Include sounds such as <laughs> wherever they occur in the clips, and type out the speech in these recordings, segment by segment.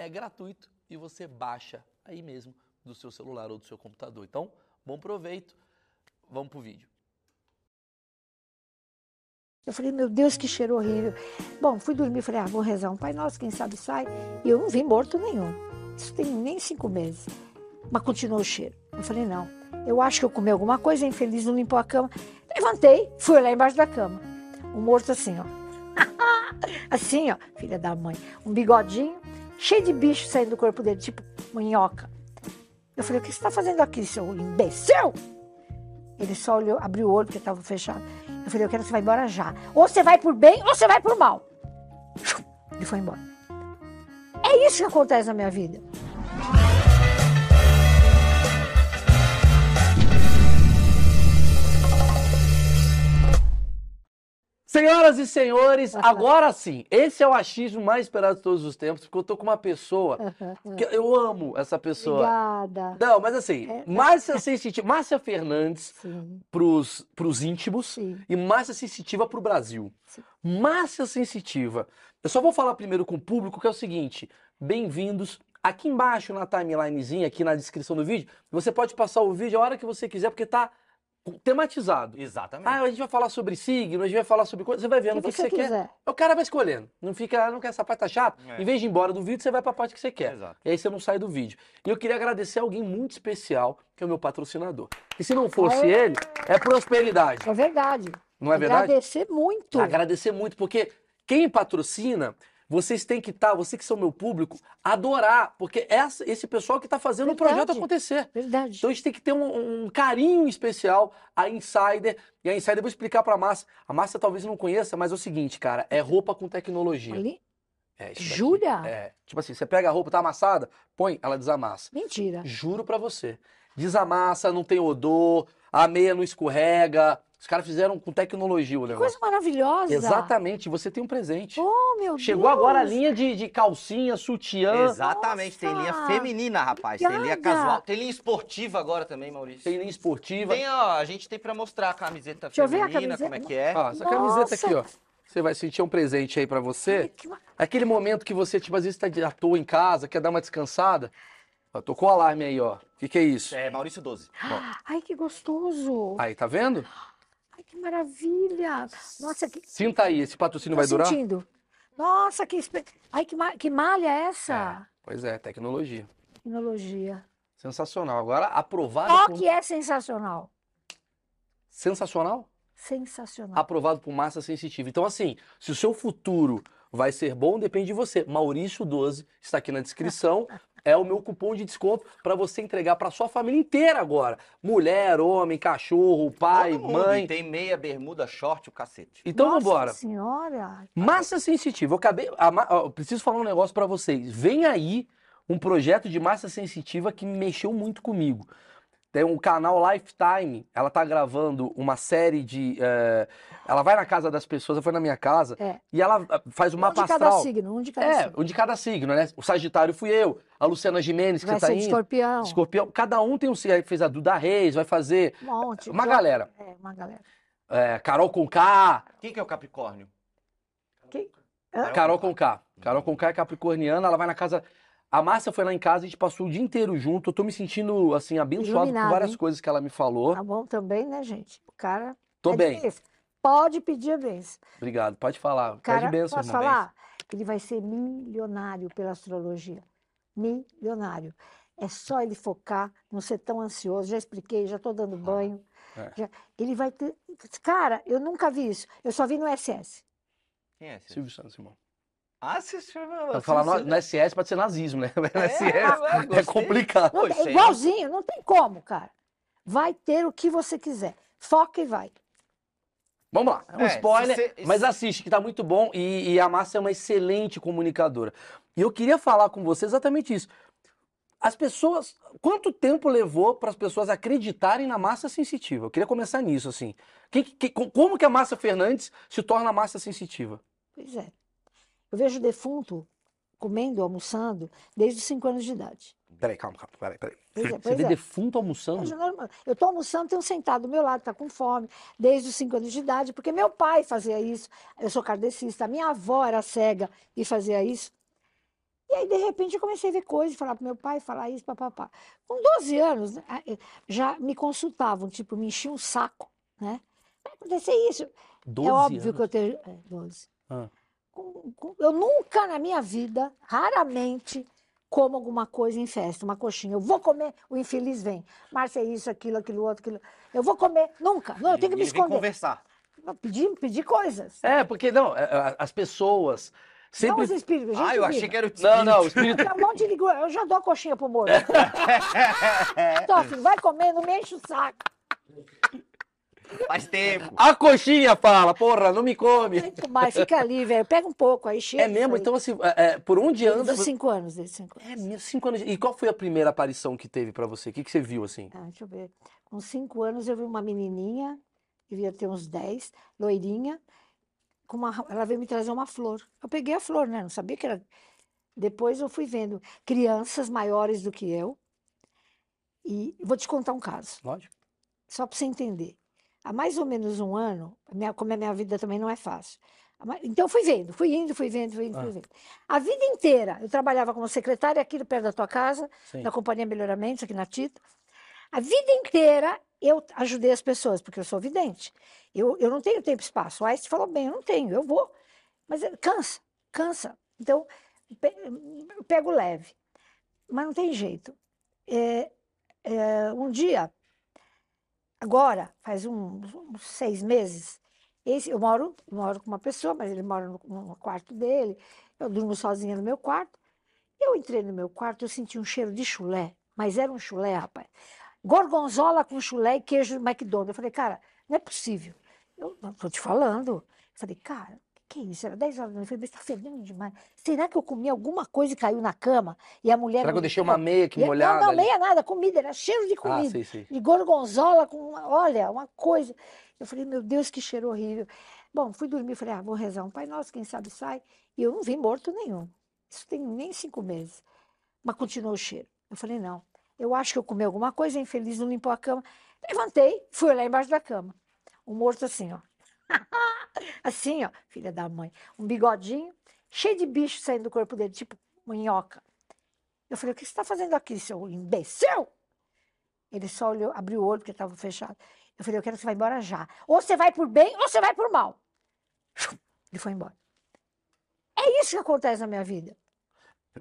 é gratuito e você baixa aí mesmo do seu celular ou do seu computador. Então, bom proveito. Vamos pro vídeo. Eu falei, meu Deus, que cheiro horrível. Bom, fui dormir, falei, ah, vou rezar um Pai Nosso, quem sabe sai. E eu não vi morto nenhum. Isso tem nem cinco meses. Mas continuou o cheiro. Eu falei, não, eu acho que eu comi alguma coisa, infeliz, não limpou a cama. Levantei, fui lá embaixo da cama. O morto assim, ó. <laughs> assim, ó, filha da mãe. Um bigodinho, cheio de bicho saindo do corpo dele, tipo minhoca. Eu falei, o que você está fazendo aqui, seu imbecil? Ele só olhou, abriu o olho, porque estava fechado. Eu falei, eu quero que você vá embora já. Ou você vai por bem, ou você vai por mal. Ele foi embora. É isso que acontece na minha vida. Senhoras e senhores, agora sim, esse é o achismo mais esperado de todos os tempos, porque eu tô com uma pessoa que eu amo essa pessoa. Obrigada. Não, mas assim, é... Márcia Sensitiva, Márcia Fernandes pros, pros íntimos sim. e Márcia Sensitiva pro Brasil. Sim. Márcia Sensitiva. Eu só vou falar primeiro com o público que é o seguinte: bem-vindos. Aqui embaixo na timelinezinha, aqui na descrição do vídeo, você pode passar o vídeo a hora que você quiser, porque tá tematizado. Exatamente. Ah, a gente vai falar sobre signo, a gente vai falar sobre coisa. Você vai vendo o que, que, você, quer. O cara vai escolhendo. Não fica, não quer essa parte tá chata. É. Em vez de ir embora do vídeo, você vai para a parte que você quer. Exato. E aí você não sai do vídeo. E eu queria agradecer alguém muito especial, que é o meu patrocinador. E se não fosse é. ele, é prosperidade. É verdade. Não é verdade? Agradecer muito. Agradecer muito, porque quem patrocina vocês têm que estar, tá, vocês que são meu público, adorar, porque essa, esse pessoal que está fazendo Verdade. o projeto acontecer. Verdade. Então a gente tem que ter um, um carinho especial a Insider. E a Insider eu vou explicar para a Márcia. A Márcia talvez não conheça, mas é o seguinte, cara, é roupa com tecnologia. Ali? É, Jura? É. Tipo assim, você pega a roupa, tá amassada, põe, ela desamassa. Mentira. Juro para você. Desamassa, não tem odor, a meia não escorrega, os caras fizeram com tecnologia o negócio. Coisa maravilhosa. Exatamente, você tem um presente. Oh, meu Chegou Deus. agora a linha de, de calcinha, sutiã. Exatamente, Nossa. tem linha feminina, rapaz. Tem linha casual. Tem linha esportiva agora também, Maurício. Tem linha esportiva. Tem, ó, a gente tem pra mostrar a camiseta Deixa feminina, a camiseta. como é que é. Ó, essa Nossa. camiseta aqui, ó. Você vai sentir um presente aí para você. Aquele momento que você, tipo, às vezes tá à toa em casa, quer dar uma descansada. Ó, tocou o alarme aí, ó. O que, que é isso? É Maurício 12. Ai, que gostoso. Aí, tá vendo? Ai, que maravilha! Nossa, que... Sinta aí, esse patrocínio Tô vai durar? sentindo. Nossa, que... Ai, que, ma... que malha é essa? É, pois é, tecnologia. Tecnologia. Sensacional. Agora, aprovado Qual por... que é sensacional? Sensacional? Sensacional. Aprovado por massa sensitiva. Então, assim, se o seu futuro vai ser bom, depende de você. Maurício 12 está aqui na descrição. <laughs> é o meu cupom de desconto para você entregar para sua família inteira agora. Mulher, homem, cachorro, pai, mãe. Tem meia, bermuda, short, o cacete. Então Nossa vambora. senhora. Massa sensitiva. Eu acabei, eu preciso falar um negócio para vocês. Vem aí um projeto de massa sensitiva que mexeu muito comigo. Tem um canal Lifetime, ela tá gravando uma série de. É, ela vai na casa das pessoas, ela foi na minha casa, é. e ela eh, faz uma mapa astral. Um de cada signo, um de cada é, signo. um de cada signo, né? O Sagitário fui eu, a Luciana Gimenez, que vai você tá indo. escorpião. Escorpião. Cada um tem um signo. Aí fez a Duda Reis, vai fazer. Um monte. Uma galera. É, uma galera. É, Carol com K. Quem que é o Capricórnio? Quem? Carol com K. Carol com K é capricorniana, ela vai na casa a Márcia foi lá em casa, a gente passou o dia inteiro junto. Eu tô me sentindo, assim, abençoado Iluminado, por várias hein? coisas que ela me falou. Tá bom também, né, gente? O cara. Tô é bem. Difícil. Pode pedir a benção. Obrigado, pode falar. Cara, Pede benção, posso falar? Ele vai ser milionário pela astrologia. Milionário. É só ele focar, não ser tão ansioso. Já expliquei, já estou dando banho. é. já- ele vai ter. Cara, eu nunca vi isso. Eu só vi no SS. Quem é esse? Silvio Santos, irmão. Ah, você chama. Pra falar no, no SS pode ser nazismo, né? <laughs> No SS é, é, gostei. complicado. Não aí- igualzinho, não tem como, cara. Vai ter o que você quiser. Foca e vai. Vamos lá, é um É, spoiler, se você- mas assiste, que tá muito bom e, e a Márcia é uma excelente comunicadora. E eu queria falar com você exatamente isso. As pessoas, quanto tempo levou para as pessoas acreditarem na Márcia Sensitiva? Eu queria começar nisso, assim. Que- que- como que a Márcia Fernandes se torna a Márcia Sensitiva? Pois é. Eu vejo defunto comendo, almoçando, desde os 5 anos de idade. Peraí, calma, calma, peraí, peraí. Pois Você, é, você pois vê é. defunto almoçando? Eu estou almoçando, um sentado do meu lado, está com fome, desde os 5 anos de idade, porque meu pai fazia isso. Eu sou kardecista, a minha avó era cega e fazia isso. E aí, de repente, eu comecei a ver coisas, falar para meu pai, falar isso, papapá. Com 12 anos, né, eh, já me consultavam, tipo, me enchiam um saco, né? Vai acontecer isso. 12 é óbvio anos. que eu tenho. É, 12. Ah. Com- com- eu nunca na minha vida, raramente, como alguma coisa em festa, uma coxinha. Eu vou comer, o infeliz vem. Márcia, é isso, aquilo, aquilo, outro, aquilo. Eu vou comer, nunca. Não, eu tenho que me Ele vem esconder. conversar. Pedir, pedir coisas. É, porque não, é, as pessoas Não sempre. os espíritos, gente Ah, eu achei que era o Não, não, o espírito. espírito. Um de gru- Eu já dou a coxinha pro morto. <laughs> Então, filho, vai comer, não me enche o saco. Faz tempo. A coxinha fala, porra, não me come. Muito mais, fica ali, velho. Pega um pouco, aí chega. É mesmo? Então, assim, é, é, por onde anda. Desde cinco anos, desde cinco É anos. mesmo, cinco anos. E qual foi a primeira aparição que teve pra você? O que, que você viu, assim? Ah, deixa eu ver. Com cinco anos eu vi uma menininha, devia ter uns 10, loirinha, com uma, ela veio me trazer uma flor. Eu peguei a flor, né? Não sabia que era. Depois eu fui vendo crianças maiores do que eu. E vou te contar um caso, Lógico. só para você entender. Há mais ou menos um ano, minha- como a minha vida também não é fácil. Então fui vendo, fui indo, fui vendo, fui indo, Ah. fui vendo. A vida inteira, eu trabalhava como secretária aqui perto da tua casa, Sim. da Companhia Melhoramentos, aqui na Tita. A vida inteira eu ajudei as pessoas, porque eu sou vidente. Eu, eu não tenho tempo e espaço. O Einstein falou bem, eu não tenho, eu vou. Mas eh, cansa, cansa. Então, eu pego leve. Mas não tem jeito. É, é, um dia, agora, faz uns, uns seis meses, esse, eu moro, moro com uma pessoa, mas ele mora no, no quarto dele. Eu durmo sozinha no meu quarto. Eu entrei no meu quarto, eu senti um cheiro de chulé, mas era um chulé, rapaz. Gorgonzola com chulé e queijo de McDonald's. Eu falei, cara, não é possível. Eu não tô te falando. Eu falei, cara, que, que isso? Era 10 horas da noite. Eu falei, mas tá fedendo demais. Será que eu comi alguma coisa e caiu na cama? E a mulher. Será que eu deixei uma meia aqui E- molhada? Não, não, meia nada, comida, era cheiro de Ah, comida. sei, sei. E gorgonzola com, uma- olha, uma coisa. Eu falei, meu Deus, que cheiro horrível. Bom, fui dormir, falei, ah, vou rezar um Pai Nosso, quem sabe sai. E eu não vi morto nenhum. Isso tem nem cinco meses. Mas continuou o cheiro. Eu falei, não, eu acho que eu comi alguma coisa, infeliz, não limpou a cama. Levantei, fui olhar embaixo da cama. Um morto assim, ó. <laughs> <laughs> assim, ó, filha da mãe. Um bigodinho, cheio de bicho saindo do corpo dele, tipo minhoca. Eu falei, o que você está fazendo aqui, seu imbecil? Ele só olhou, abriu o olho porque estava fechado. Eu falei, eu quero que você vá embora já. Ou você vai por bem, ou você vai por mal. Ele foi embora. É isso que acontece na minha vida.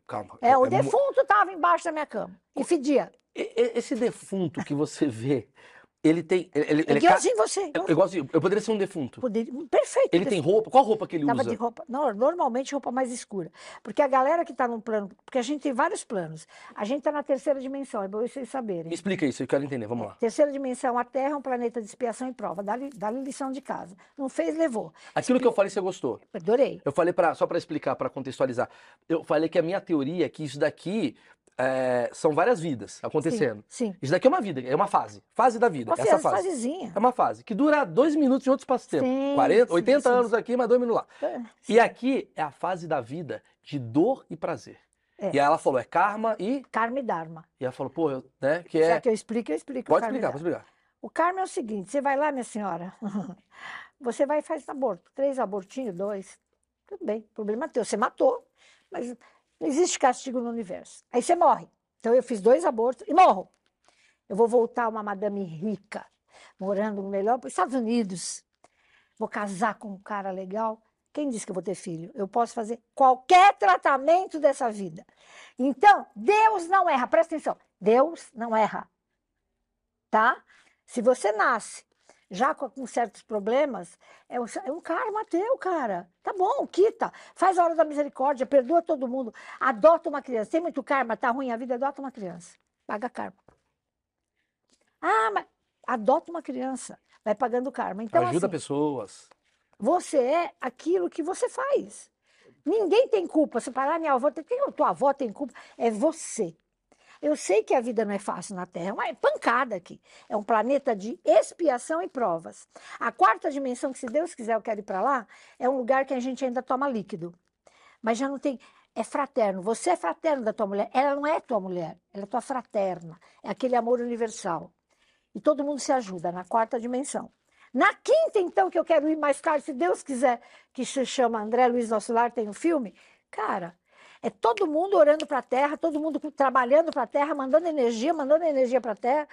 Calma. É, o mu- defunto estava embaixo da minha cama e fedia. Esse defunto que você vê, ele tem. Ele, ele, É é ca- igualzinho você. é igualzinho. igualzinho. Eu poderia ser um defunto. Poderia- Perfeito. Ele tem roupa? Qual roupa que ele Tava usa? de roupa, não, normalmente roupa mais escura. Porque a galera que está num plano, porque a gente tem vários planos. A gente está na terceira dimensão, é bom vocês Me saberem. explica isso, eu quero entender. Vamos lá. Terceira dimensão, a Terra é um planeta de expiação e prova. Dá-lhe dá-lhe lição de casa. Não fez, levou. Aquilo que eu falei, você gostou. Adorei. Eu falei para só para explicar, para contextualizar. Eu falei que a minha teoria é que isso daqui é, são várias vidas acontecendo. Sim. Isso daqui é uma vida, é uma fase. Fase da vida. Uma essa fase, fase. fasezinha. É uma fase que dura dois minutos em outro espaço-tempo. Sim, 40, sim, 80 sim, anos aqui, mas dois minutos lá. É, E aqui é a fase da vida de dor e prazer. É. E aí ela falou, é karma e. Karma e Dharma. E ela falou, pô, eu, né? Que é. que eu explico? Eu explico. Pode explicar, pode explicar. O karma é o seguinte: você vai lá, minha senhora, <laughs> você vai e faz aborto. Três abortinhos, dois. Tudo bem, problema teu. Você matou, mas não existe castigo no universo. Aí você morre. Então eu fiz dois abortos e morro. Eu vou voltar uma madame rica, morando melhor, nos Estados Unidos. Vou casar com um cara legal. Quem disse que eu vou ter filho? Eu posso fazer qualquer tratamento dessa vida. Então, Deus não erra, presta atenção. Deus não erra. Tá? Se você nasce já com, com certos problemas, é um, é um karma teu, cara. Tá bom, quita. Faz a hora da misericórdia, perdoa todo mundo. Adota uma criança. Tem muito karma, tá ruim a vida, adota uma criança. Paga karma. Ah, mas adota uma criança. Vai pagando karma. Então, Ajuda assim, pessoas. você é aquilo que você faz. Ninguém tem culpa. Falar, ah, minha avó, tem, tua avó tem culpa. É você. Eu sei que a vida não é fácil na Terra, é pancada aqui. É um planeta de expiação e provas. A quarta dimensão, que se Deus quiser eu quero ir para lá, é um lugar que a gente ainda toma líquido. Mas já não tem. É fraterno. Você é fraterno da tua mulher. Ela não é tua mulher, ela é tua fraterna. É aquele amor universal. E todo mundo se ajuda na quarta dimensão. Na quinta, então, que eu quero ir mais caro, se Deus quiser, que se chama André Luiz Nosso Lar, tem um filme, cara, é todo mundo orando para a terra, todo mundo trabalhando para a terra, mandando energia, mandando energia para a terra.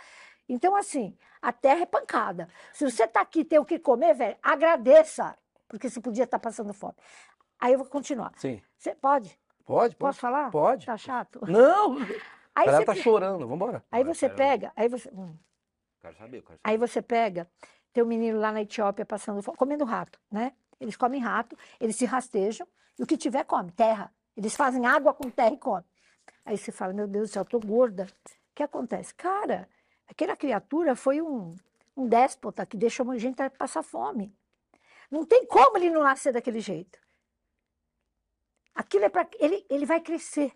Então, assim, a terra é pancada. Se você está aqui e tem o que comer, velho, agradeça, porque você podia estar tá passando fome. Aí eu vou continuar. Sim. Você pode? Pode, pode. Posso falar? Pode. Tá chato? Não! Aí Ela você, tá chorando, vamos embora. aí você pega, aí você. hum. Quero saber, quero saber. Aí você pega, tem um menino lá na Etiópia passando fome, comendo rato, né? Eles comem rato, eles se rastejam, e o que tiver come, terra. Eles fazem água com terra e comem. Aí você fala, meu Deus do céu, tô gorda. O que acontece? Cara, aquela criatura foi um, um déspota que deixou a gente passar fome. Não tem como ele não nascer daquele jeito. Aquilo é para ele, ele vai crescer.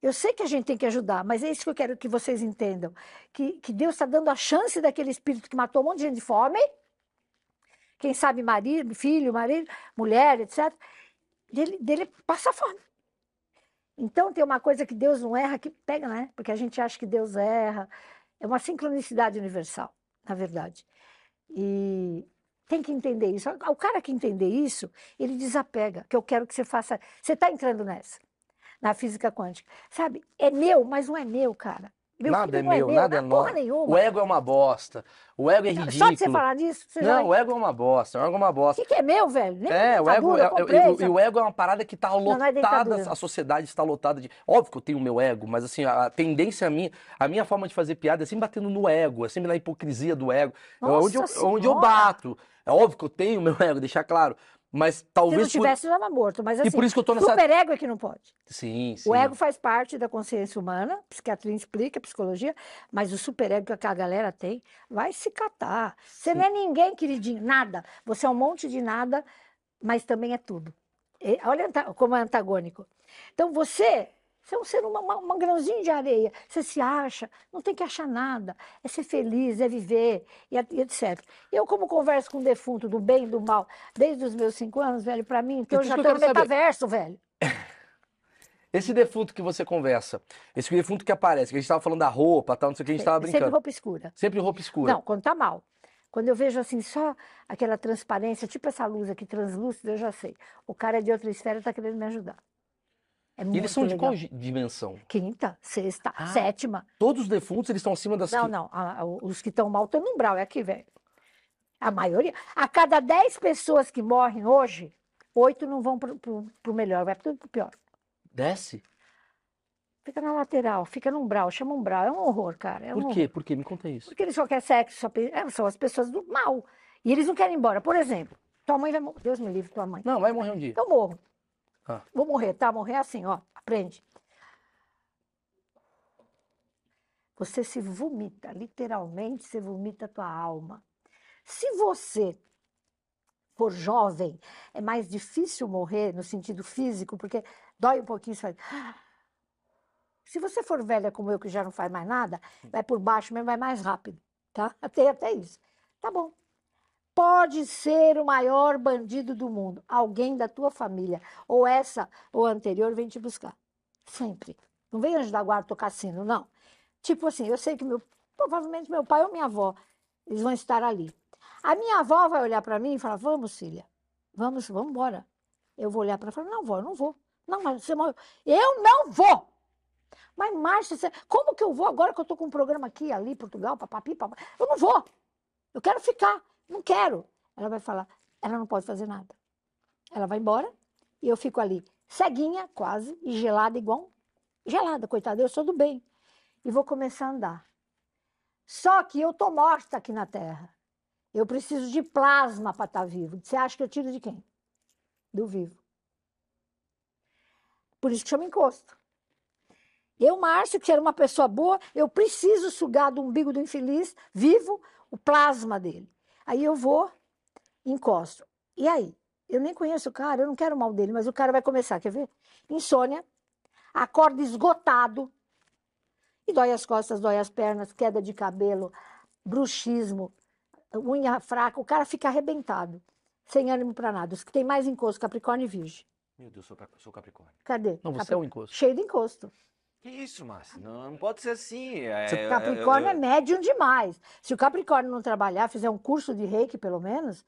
Eu sei que a gente tem que ajudar, mas é isso que eu quero que vocês entendam. Que, que Deus está dando a chance daquele espírito que matou um monte de gente de fome, quem sabe marido, filho, marido, mulher, etc., dele, dele passar fome. Então tem uma coisa que Deus não erra que pega, né? Porque a gente acha que Deus erra. É uma sincronicidade universal, na verdade. E tem que entender isso. O cara que entender isso, ele desapega, que eu quero que você faça. Você está entrando nessa na física quântica. Sabe? É meu, mas não é meu, cara. Meu Nada é não meu, nada é não porra nosso. O ego é uma bosta. O ego é Só ridículo. de você falar nisso, você já... Não, o ego é uma bosta. O ego é uma O bosta. que, que é meu, velho? Nem É, o ego, é- é- comprei, e o- o ego é uma parada que tá não é lotada, dentadura. a sociedade está lotada de. Óbvio que eu tenho o meu ego, mas assim, a a tendência minha, a minha forma de fazer piada é sempre batendo no ego, é sempre na hipocrisia do ego. É onde, eu, Nossa onde eu bato. É óbvio que eu tenho o meu <laughs> ego, deixar claro. Mas Se não talvez. por- tivesse, eu estava morto. Mas assim, E por isso que eu tô nessa. super ego é que não pode. Sim, sim. O ego faz parte da consciência humana, a psiquiatria explica, psicologia, mas o superego que a galera tem vai se catar. Você não é ninguém, queridinho, nada. Você é um monte de nada, mas também é tudo. E olha como é antagônico. Então você, você é um ser humano, uma- um grãozinho de areia. Você se acha, não tem que achar nada. É ser feliz, é viver, e, e etc. Eu, como converso com o defunto, do bem e do mal, desde os meus cinco anos, velho, para mim, então eu já estou no saber. metaverso, velho. <laughs> Esse defunto que você conversa, esse defunto que aparece, que a gente tava falando da roupa, tal, não sei o que, a gente tava Sempre brincando. roupa escura. Sempre roupa escura. Não, quando tá mal. Quando eu vejo assim, só aquela transparência, tipo essa luz aqui translúcida, eu já sei. O cara é de outra esfera e tá querendo me ajudar. É E eles são de legal. qual gi- dimensão? Quinta, sexta, Ah, sétima. Todos os defuntos, eles estão acima das... Não, não. a- a- os que estão mal estão no umbral, é aqui, velho. A maioria. A cada 10 pessoas que morrem hoje, oito não vão pro, pro, pro melhor, vai tudo pro pior. Desce? Fica na lateral, fica no umbral, chama umbral. É um horror, cara. É um Por horror. quê? Por quê? Me conta isso. Porque eles só querem sexo, só é, são as pessoas do mal. E eles não querem ir embora. Por exemplo, tua mãe vai morrer. Deus me livre, tua mãe. Não, vai morrer um dia. Eu morro. Ah. Vou morrer, tá? Morrer assim, ó. Aprende. Você se vomita, literalmente, você vomita a tua alma. Se você for jovem, é mais difícil morrer no sentido físico, porque dói um pouquinho, você faz... Se você for velha como eu, que já não faz mais nada, vai por baixo mesmo, vai mais rápido, tá? Até, até isso. Tá bom. Pode ser o maior bandido do mundo. Alguém da tua família, ou essa ou anterior, vem te buscar. Sempre. Não vem anjo da guarda tocar sino, não. Tipo assim, eu sei que meu, provavelmente meu pai ou minha avó, eles vão estar ali. A minha avó vai olhar para mim e falar: Vamos, filha, vamos, vamos embora. Eu vou olhar para ela e falar: Não, vó, eu não vou. Não, mas você morreu. Eu não vou! Mas, Márcia, como que eu vou agora que eu estou com um programa aqui, ali, Portugal, papapi, papá? Eu não vou. Eu quero ficar. Não quero. Ela vai falar, ela não pode fazer nada. Ela vai embora e eu fico ali, ceguinha, quase, e gelada igual. Gelada, coitada, eu sou do bem. e vou começar a andar. Só que eu tô morta aqui na Terra. Eu preciso de plasma para estar vivo. Você acha que eu tiro de quem? Do vivo. Por isso que chama encosto. Eu, Márcio, que era uma pessoa boa, eu preciso sugar do umbigo do infeliz, vivo, o plasma dele. Aí eu vou, encosto. E aí? Eu nem conheço o cara, eu não quero mal dele, mas o cara vai começar, quer ver? Insônia, acorda esgotado, e dói as costas, dói as pernas, queda de cabelo, bruxismo, unha fraca, o cara fica arrebentado, sem ânimo para nada. Os que tem mais encosto, Capricórnio e Virgem. Meu Deus, sou, sou Capricórnio. Cadê? Não, você Capri- é um encosto. Cheio de encosto. Que isso, Márcio? Não, não pode ser assim. É, Você- eu- Capricórnio eu- é médium demais. Se o Capricórnio não trabalhar, fizer um curso de reiki, pelo menos,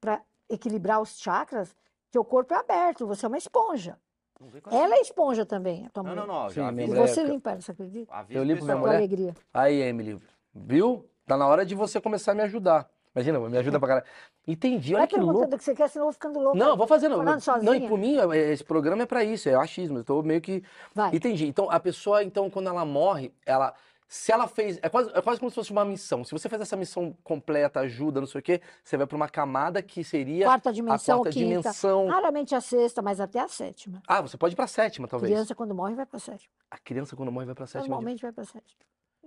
para equilibrar os chakras, teu corpo é aberto, você é uma esponja. Não Ela é esponja também, a tua Não, mulher. não, não. Já E mulher- você é- limpa ela, você acredita? aviso Eu limpo minha mulher? alegria. Aí, Emily, viu? Tá na hora de você começar a me ajudar. Imagina, me ajuda pra caralho. Entendi, olha Vai que louco. o que você quer, senão eu vou ficando louco. Não, vou fazer, não. Falando Não, e sozinha. por mim, é- esse programa é pra isso, é achismo. Eu tô meio que. Vai. Entendi. Então, a pessoa, então, quando ela morre, ela. Se ela fez. É quase, é quase como se fosse uma missão. Se você faz essa missão completa, ajuda, não sei o quê, você vai pra uma camada que seria Quarta a dimensão, quarta quinta. dimensão. Raramente a sexta, mas até a sétima. Ah, você pode ir pra sétima, talvez. Criança, quando morre, vai para a sétima. A criança, quando morre, vai pra sétima. Normalmente vai para a sétima.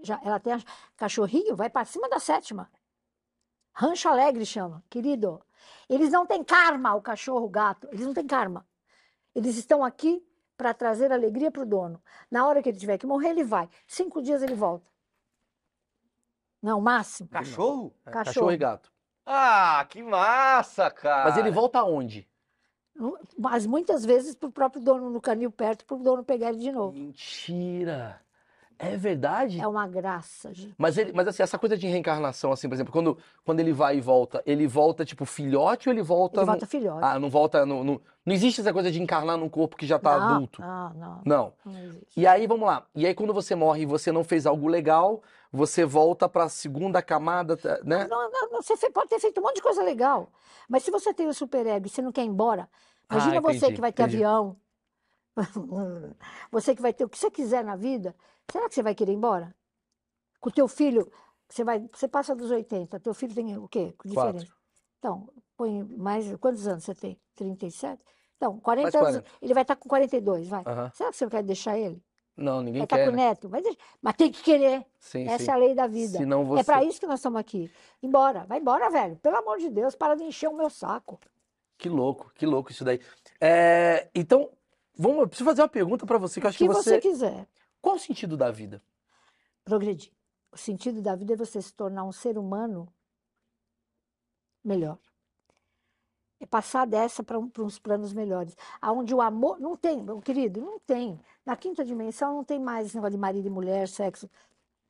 Já, ela tem a, cachorrinho, vai para cima da sétima. Rancho Alegre chama, querido. Eles não têm karma, o cachorro, o gato. Eles não têm karma. Eles estão aqui para trazer alegria para o dono. Na hora que ele tiver que morrer, ele vai. Cinco dias ele volta. Não, máximo. Cachorro? É, Cachorro. Cachorro e gato. Ah, que massa, cara. Mas ele volta aonde? Mas muitas vezes para o próprio dono no canil perto, para o dono pegar ele de novo. Mentira! É verdade? É uma graça, gente. Mas, ele, mas assim, essa coisa de reencarnação, assim, por exemplo, quando, quando ele vai e volta, ele volta tipo filhote ou ele volta. Ele no- volta filhote. Ah, não volta. No, no- Não existe essa coisa de encarnar num corpo que já tá não, adulto. Não, não, Não. não existe. E aí, vamos lá. E aí, quando você morre e você não fez algo legal, você volta pra segunda camada, tá- né? Não, não, não, você pode ter feito um monte de coisa legal. Mas se você tem o superego e você não quer ir embora, imagina Ah, você entendi, que vai ter entendi. avião. <laughs> você que vai ter o que você quiser na vida, será que você vai querer ir embora? Com o teu filho, você vai, você passa dos 80, teu filho tem o quê? Que Quatro. diferença? Então, põe mais, quantos anos você tem? 37? Então, 40 Mais anos, 40. ele vai estar com 42, vai. Será que você quer deixar ele? Não, ninguém Vai estar quer. com o né? neto? Vai deixar. Mas tem que querer. Sim, Essa sim. é a lei da vida. Senão você. É para isso que nós estamos aqui. Embora, vai embora, velho. Pelo amor de Deus, para de encher o meu saco. Que louco, que louco isso daí. É, então, vamos, eu preciso fazer uma pergunta pra você que eu O acho que que você você. quiser. Qual o sentido da vida? Progredir. O sentido da vida é você se tornar um ser humano melhor. É passar dessa para uns planos melhores. Aonde o amor. Não tem, meu querido, não tem. Na quinta dimensão não tem mais esse negócio de marido e mulher, sexo.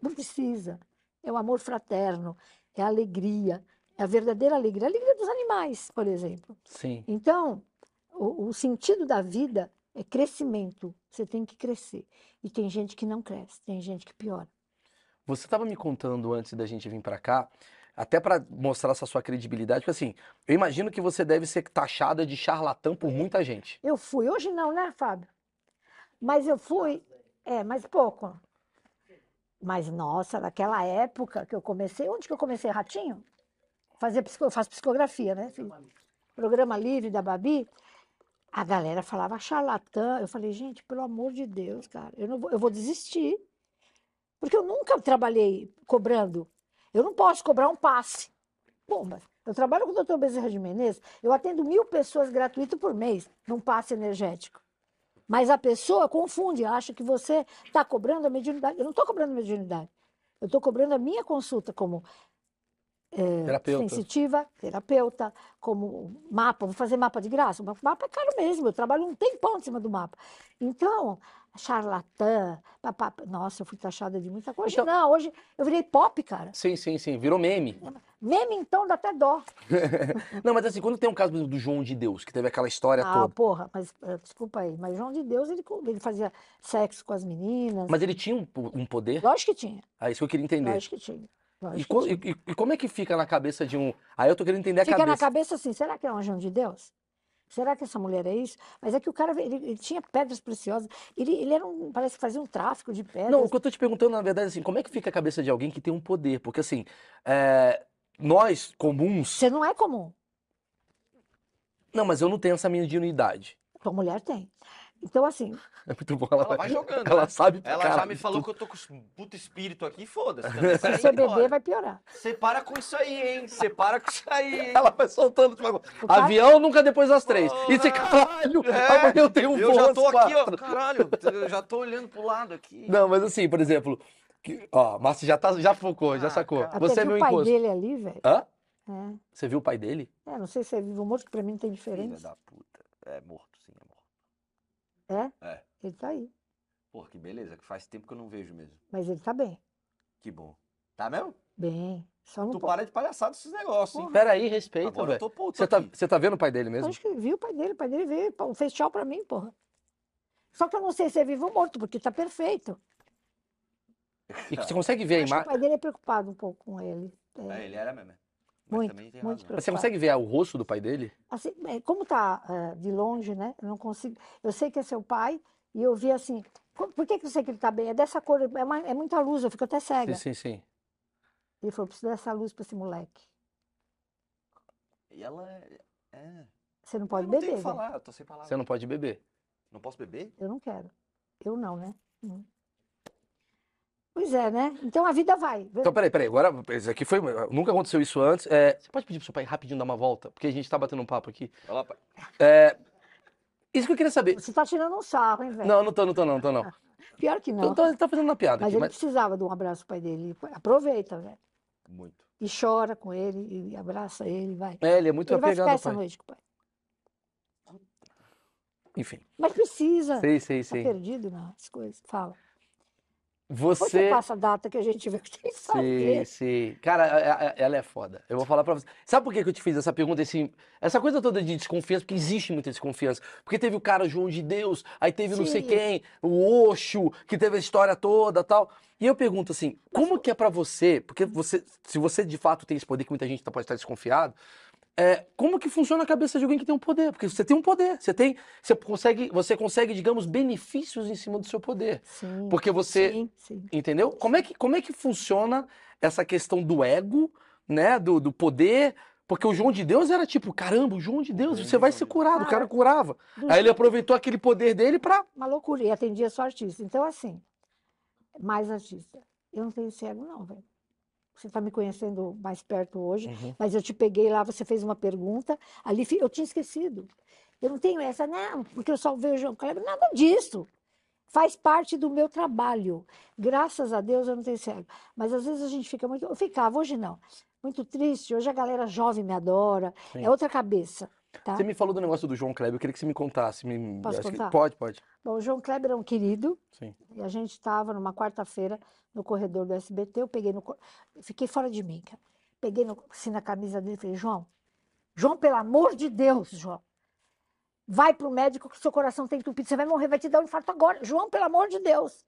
Não precisa. É o amor fraterno, é a alegria, é a verdadeira alegria. A alegria dos animais, por exemplo. Sim. Então, o, o sentido da vida é crescimento. Você tem que crescer. E tem gente que não cresce, tem gente que piora. Você estava me contando antes da gente vir pra cá, até pra mostrar essa sua credibilidade, porque assim, eu imagino que você deve ser taxada de charlatã por muita gente. Eu fui, hoje não, né, Fábio? Mas eu fui, é, mas pouco. Mas, nossa, naquela época que eu comecei, onde que eu comecei, Ratinho? Fazer, eu faço psicografia, né? Programa livre da Babi. A galera falava charlatã. Eu falei, gente, pelo amor de Deus, cara, eu, não vou, eu vou desistir. Porque eu nunca trabalhei cobrando. Eu não posso cobrar um passe. Bom, mas eu trabalho com o doutor Bezerra de Menezes, eu atendo mil pessoas gratuito por mês num passe energético. Mas a pessoa confunde, acha que você está cobrando a mediunidade. Eu não estou cobrando a mediunidade. Eu estou cobrando a minha consulta como eh, Terapeuta. sensitiva, terapeuta, como mapa. Vou fazer mapa de graça? O mapa é caro mesmo. Eu trabalho um tempão em cima do mapa. Então, charlatã, papá. Nossa, eu fui taxada de muita coisa. Então- Hoje não, hoje eu virei pop, cara. Sim, sim, sim, virou meme. Meme, então, dá até dó. <laughs> Não, mas assim, quando tem um caso do João de Deus, que teve aquela história Ah, toda, porra, mas eh, desculpa aí, mas João de Deus, ele, ele fazia sexo com as meninas. mas ele tinha um, um poder? Lógico que tinha, Ah, isso que eu queria entender. lógico que tinha. E, co- e- e- como é que fica na cabeça de um. Aí eu tô querendo entender a Fica na cabeça. cabeça assim, será que é um João de Deus? Será que essa mulher é isso? Mas é que o cara, ele, ele tinha pedras preciosas. Ele, ele era um, parece que fazia um tráfico de pedras. Não, o que eu tô te perguntando, na verdade, assim, como é que fica a cabeça de alguém que tem um poder? Porque, assim, é, nós, comuns... Você não é comum. Não, mas eu não tenho essa minha ingenuidade. Tua mulher tem. Então, assim, É muito bom. Ela, Ela vai jogando, Ela né? sabe Ela já caralho me falou que eu tô com puto espírito aqui, foda-se. <laughs> se Vai você beber, vai piorar. Você para com isso aí, hein? Você para com isso aí, hein? Ela vai soltando. Tipo, cara- avião nunca depois das três. E você, Porra! caralho, É, amanhã eu tenho um Eu já tô aqui, ó. Caralho, eu já tô olhando pro lado aqui. Não, mas assim, por exemplo, que, ó, Márcio já, tá, já focou, já Ah, sacou. cara. Você Até é viu meu o pai encosto. dele ali, velho. Hã? É. Você viu o pai dele? É, não sei se é vivo ou morto, que pra mim não tem Filha diferença. da puta. É morto, é. É? É. Ele tá aí. Pô, que beleza, que faz tempo que eu não vejo mesmo. Mas ele tá bem. Que bom. Tá mesmo? Bem. Só não Tu pode. para de palhaçada esses negócios, hein? Peraí, respeita, Agora eu velho. tô puto Você tá, aqui. você tá vendo o pai dele mesmo? Acho que viu o pai dele. O pai dele veio, pô, fez tchau pra mim, porra. Só que eu não sei se é vivo ou morto, porque tá perfeito. E você consegue ver a Acho que o imagem? pai dele é preocupado um pouco com ele. É. É, ele era mesmo. Mas Muito, também tem muito razão. Você consegue ver o rosto do pai dele? Assim, é, como tá é, de longe, né? Eu não consigo. Eu sei que é seu pai e eu vi assim. "Co- Por que, que eu sei que ele tá bem? É dessa cor, é, uma- é muita luz, eu fico até cega. Sim, sim, sim. Ele falou: preciso dessa luz pra esse moleque. E ela é. é. Você não Eu pode não tenho o beber. que velho. falar, eu tô sem palavras. Você não pode beber. Não posso beber? Eu não quero. Eu não, né? Hum. Pois é, né? Então a vida vai. Então, peraí, peraí. Agora, isso aqui foi. Nunca aconteceu isso antes. É, você pode pedir pro seu pai rapidinho dar uma volta? Porque a gente tá batendo um papo aqui. Olha lá, pai. É, isso que eu queria saber. Você tá tirando um sarro, hein, velho? Não, não tô, não tô, não, tô, não. <laughs> Pior que não. Tô, tô, tá fazendo uma piada Mas aqui, ele mas. precisava de um abraço do pai dele. Aproveita, velho. Muito. E chora com ele, e abraça ele, vai. É, ele é muito ele vai apegado ficar ao essa pai. noite com o pai. Enfim. Mas precisa. Sei, sei, Tá sei. perdido nas coisas. Fala. Você Você. passa a data que a gente vê que tem que Sim, fazer. sim. Cara, a- a- ela é foda. Eu vou falar pra você. Sabe por que eu te fiz essa pergunta? Assim, essa coisa toda de desconfiança, porque existe muita desconfiança. Porque teve o cara João de Deus, aí teve não sei Sim. quem, o Oxo, que teve a história toda tal. E eu pergunto assim, como que é pra você? Porque você, se você de fato tem esse poder, que muita gente tá- pode estar desconfiado, é, como que funciona a cabeça de alguém que tem um poder? Porque você tem um poder, você tem, você consegue, você consegue, digamos, benefícios em cima do seu poder. Sim. Porque você, Sim, sim. Entendeu? Como é que, como é que funciona essa questão do ego, né? Do, do poder? Porque o João de Deus era tipo, caramba, o João de Deus, você vai ser curado. O cara curava. Aí ele aproveitou aquele poder dele pra. Uma loucura. E atendia só artista. Então, assim, mais artista. Eu não tenho cego, não, velho. Você está me conhecendo mais perto hoje, mas eu te peguei lá, você fez uma pergunta, ali eu tinha esquecido. Eu não tenho essa, não, porque eu só vejo o João Kleber, nada disso. Faz parte do meu trabalho. Graças a Deus eu não tenho cego. Mas às vezes a gente fica muito. Eu ficava, hoje não. Muito triste. Hoje a galera jovem me adora. Sim. É outra cabeça. Tá? Você me falou do negócio do João Kleber, eu queria que você me contasse. Me... Posso acho que- contar? Pode, pode. Bom, o João Kleber é um querido. Sim. E a gente estava numa quarta-feira no corredor do SBT. Eu peguei no. Fiquei fora de mim, cara. Peguei no, assim na camisa dele e falei: João, João, pelo amor de Deus, João. Vai pro médico que seu coração tem entupido. Você vai morrer, vai te dar um infarto agora. João, pelo amor de Deus.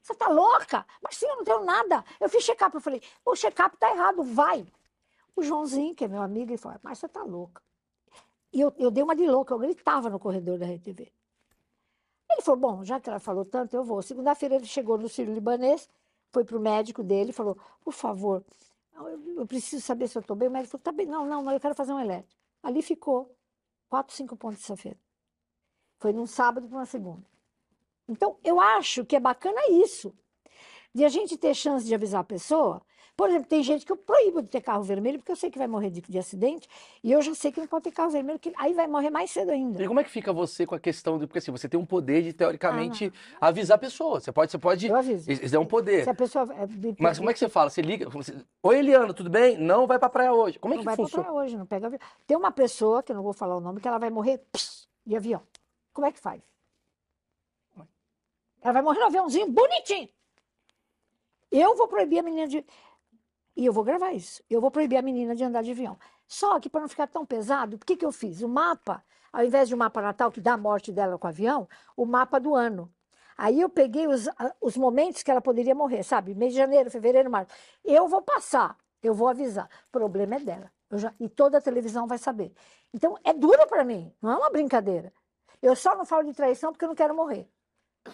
Você tá louca? Mas sim, eu não tenho nada. Eu fiz check-up. Eu falei: o check-up tá errado, vai. O Joãozinho, que é meu amigo, ele falou: mas você tá louca. E eu, eu dei uma de louca, eu gritava no corredor da RTV. Ele falou, bom, já que ela falou tanto, eu vou. Segunda-feira ele chegou no Sírio Libanês, foi pro médico dele, falou, por favor, eu, preciso saber se eu estou bem. O médico falou, tá bem, não, não, não, eu quero fazer um elétrico. Ali ficou quatro, cinco pontos de feira Foi num sábado para uma segunda. Então, eu acho que é bacana isso, de a gente ter chance de avisar a pessoa. Por exemplo, tem gente que eu proíbo de ter carro vermelho, porque eu sei que vai morrer de, de acidente, e eu já sei que não pode ter carro vermelho, que aí vai morrer mais cedo ainda. E como é que fica você com a questão de. Porque assim, você tem um poder de, teoricamente, avisar a pessoa. Você pode. Você pode Eu aviso. isso é um poder. Se a pessoa. é, Mas como é que você fala? Você liga. você- Oi, Eliana, tudo bem? Não vai pra praia hoje. Como é não que vai pra funciona? praia hoje, não pega avião. Tem uma pessoa, que eu não vou falar o nome, que ela vai morrer pss, de avião. Como é que faz? Ela vai morrer no aviãozinho bonitinho. Eu vou proibir a menina de. E eu vou gravar isso. Eu vou proibir a menina de andar de avião. Só que para não ficar tão pesado, o que, que eu fiz? O mapa, ao invés de um mapa natal que dá a morte dela com o avião, o mapa do ano. Aí eu peguei os, os momentos que ela poderia morrer, sabe? Mês de janeiro, fevereiro, março. Eu vou passar, eu vou avisar. O problema é dela. Já- e toda a televisão vai saber. Então, é duro para mim, não é uma brincadeira. Eu só não falo de traição porque eu não quero morrer.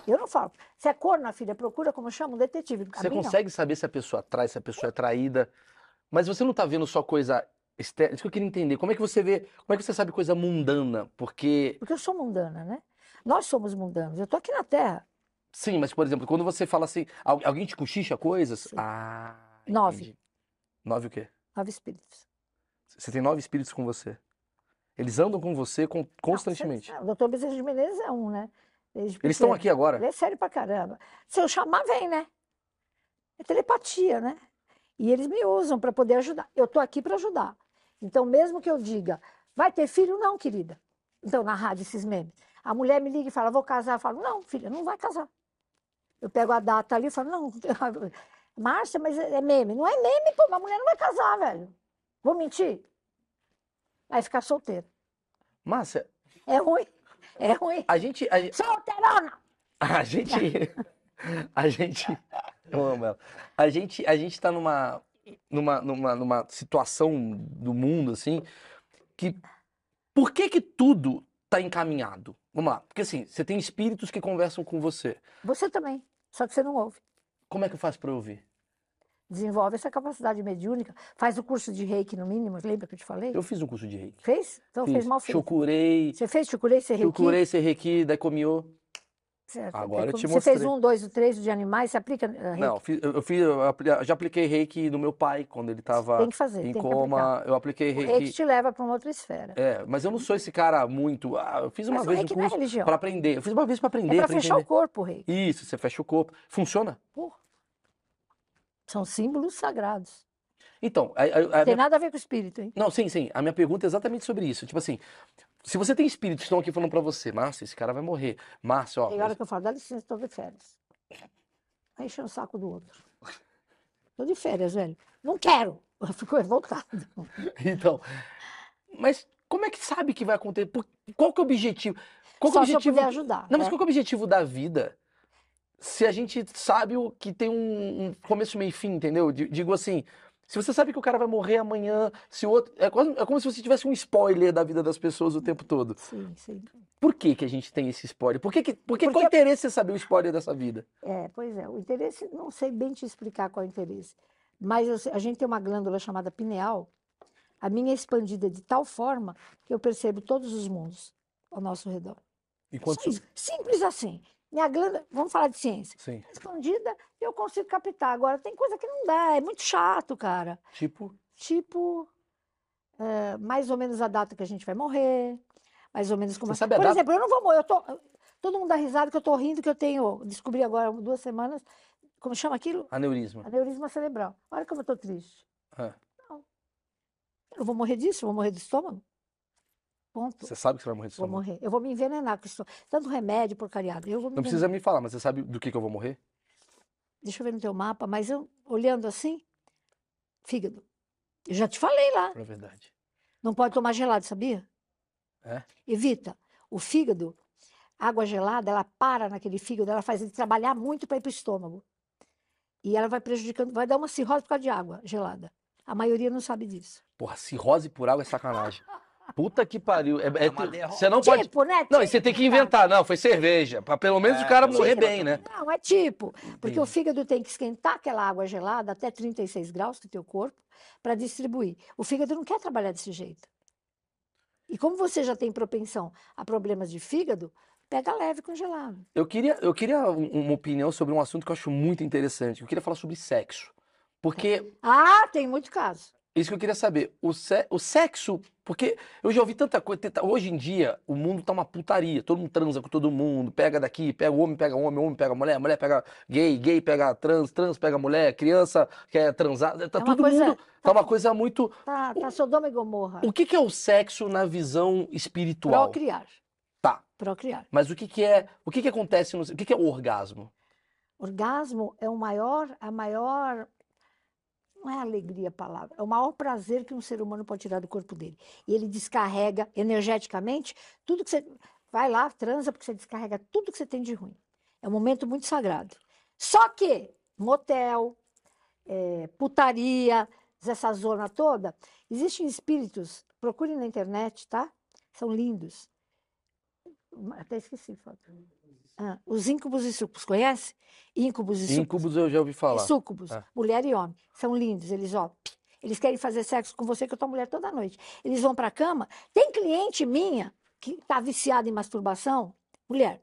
Eu não falo. Se é corna, filha, procura, como chama, um detetive. Você mim, não. consegue saber se a pessoa trai, se a pessoa é traída, mas você não tá vendo só coisa externa. Isso que eu queria entender. Como é que você vê, como é que você sabe coisa mundana? Porque, Porque eu sou mundana, né? Nós somos mundanos. Eu tô aqui na Terra. sim, mas por exemplo, quando você fala assim, al- alguém te cochicha coisas? Sim. Ah, Nove. entendi. Nove o quê? Nove espíritos. Você tem nove espíritos com você. Eles andam com você con- constantemente. Não, você- o doutor Bezerra de Menezes é um, né? Eles estão aqui agora? Ele é sério pra caramba. Se eu chamar, vem, né? É telepatia, né? E eles me usam para poder ajudar. Eu tô aqui para ajudar. Então, mesmo que eu diga, vai ter filho? Não, querida. Então, na rádio, esses memes. A mulher me liga e fala, vou casar. Eu falo, não, filha, não vai casar. Eu pego a data ali e falo, não, <laughs> Márcia, mas é meme. Não é meme, pô, uma mulher não vai casar, velho. Vou mentir? Vai ficar solteira. Márcia, É ruim. É ruim. a gente, a, gente- Solteirona! <laughs> a gente, a gente, eu amo ela. A gente, a gente tá numa, numa, numa, numa situação do mundo, assim, que, por que que tudo tá encaminhado? Vamos lá, porque assim, você tem espíritos que conversam com você. Você também. Só que você não ouve. Como é que eu faço pra ouvir? Desenvolve essa capacidade mediúnica, faz o curso de reiki no mínimo, lembra que eu te falei? Eu fiz um curso de reiki. Fez? Então fez Fiz. mal feito. Chocurei, Você fez chucurei, você reiki? chocurei, serreiki, daikomiô. Certo. Agora eu te Você fez mostrei. um, dois, três de animais, você aplica uh, reiki? Não, eu, fiz, eu já apliquei reiki no meu pai, quando ele tava Tem que fazer, em tem que aplicar. coma. Eu apliquei O reiki reiki. te leva para uma outra esfera. É, mas eu não sou esse cara muito. ah, eu fiz uma Mas vez um reiki não é curso religião. pra aprender. Eu fiz uma vez pra É aprender, para pra fechar o entender. corpo o reiki. Isso, você fecha o corpo. Funciona? Porra. São símbolos sagrados. Então, a- a- a Tem minha- nada a ver com o espírito, hein? não, sim, sim. A minha pergunta é exatamente sobre isso. Tipo assim, se você tem espíritos que estão aqui falando pra você, Márcio, esse cara vai morrer. Márcio, ó. Tem hora que eu falo, dá licença, estou de férias. Aí enche o saco do outro. Estou de férias, velho. Não quero. <laughs> Eu fico revoltado. Então, mas como é que sabe que vai acontecer? Por- Qual que é o objetivo? Qual que é o Só se eu objetivo? puder ajudar. Não, mas né? qual que é o objetivo da vida? Se a gente sabe o que tem um, um começo, meio e fim, entendeu? Di- Digo assim, se você sabe que o cara vai morrer amanhã, se o outro. É, quase- é como se você tivesse um spoiler da vida das pessoas o tempo todo. Sim, sim. Por que, que a gente tem esse spoiler? Por que, que, por que qual Porque- o interesse em saber o spoiler dessa vida? É, pois é. O interesse, não sei bem te explicar qual é o interesse. Mas a gente tem uma glândula chamada pineal. A minha é expandida de tal forma que eu percebo todos os mundos ao nosso redor. Enquanto. Só isso. Simples assim. Minha glândula, vamos falar de ciência. Sim. Escondida, eu consigo captar. Agora, tem coisa que não dá, é muito chato, cara. Tipo. Tipo, eh, mais ou menos a data que a gente vai morrer, mais ou menos como... Você sabe a Por data? exemplo, eu não vou morrer, eu tô... Todo mundo dá risada que eu tô rindo, que eu tenho... Descobri agora, duas semanas, como chama aquilo? Aneurisma. Aneurisma cerebral. Olha como eu tô triste. É. Eu vou morrer disso, eu vou morrer do estômago. Ponto. Você sabe que você vai morrer de Vou estômago. morrer. Eu vou me envenenar com isso. Tanto remédio, porcariada. Eu vou me Não precisa envenenar. me falar, mas você sabe do que, que eu vou morrer? Deixa eu ver no teu mapa, mas eu, olhando assim, fígado. Eu já te falei lá. É verdade. Não pode tomar gelado, sabia? É? Evita. O fígado, água gelada, ela para naquele fígado, ela faz ele trabalhar muito para ir para o estômago. E ela vai prejudicando, vai dar uma cirrose por causa de água gelada. A maioria não sabe disso. Porra, cirrose por água é sacanagem. <laughs> Puta que pariu. É, é- É você não pode. Tipo, né? Não, e você tem que Tipo, inventar. Não, foi cerveja. Pra pelo menos É, o cara morrer menos bem, né? Não, é tipo, porque o fígado tem que esquentar aquela água gelada até 36 graus do teu corpo para distribuir. O fígado não quer trabalhar desse jeito. E como você já tem propensão a problemas de fígado, pega leve com gelado. Eu queria, eu queria um- uma opinião sobre um assunto que eu acho muito interessante. Eu queria falar sobre sexo. Porque Ah, tem muito caso. Isso que eu queria saber. O, se- o sexo. Porque eu já ouvi tanta coisa. Hoje em dia, o mundo tá uma putaria. Todo mundo transa com todo mundo. Pega daqui, pega o homem, pega homem, homem pega mulher, mulher pega gay, gay pega trans, trans pega mulher, criança quer transar. Tá É todo coisa- mundo. Tá uma coisa muito. Tá, tá Sodoma e Gomorra. O que que é o sexo na visão espiritual? Procriar. Tá. Procriar. Mas o que que é. O que que acontece no. O que que é o orgasmo? Orgasmo é o maior, a maior, não é alegria a palavra, é o maior prazer que um ser humano pode tirar do corpo dele. E ele descarrega energeticamente tudo que você. Vai lá, transa, porque você descarrega tudo que você tem de ruim. É um momento muito sagrado. Só que motel, eh, putaria, essa zona toda, existem espíritos, procurem na internet, tá? São lindos. Até esqueci, foto. Ah, os íncubos e sucubos, conhece? Íncubos e sucubos. Incubos eu já ouvi falar. E súcubos, É. mulher e homem. São lindos, eles, ó. Eles querem fazer sexo com você, que eu tô mulher toda noite. Eles vão pra cama. Tem cliente minha que tá viciada em masturbação, mulher,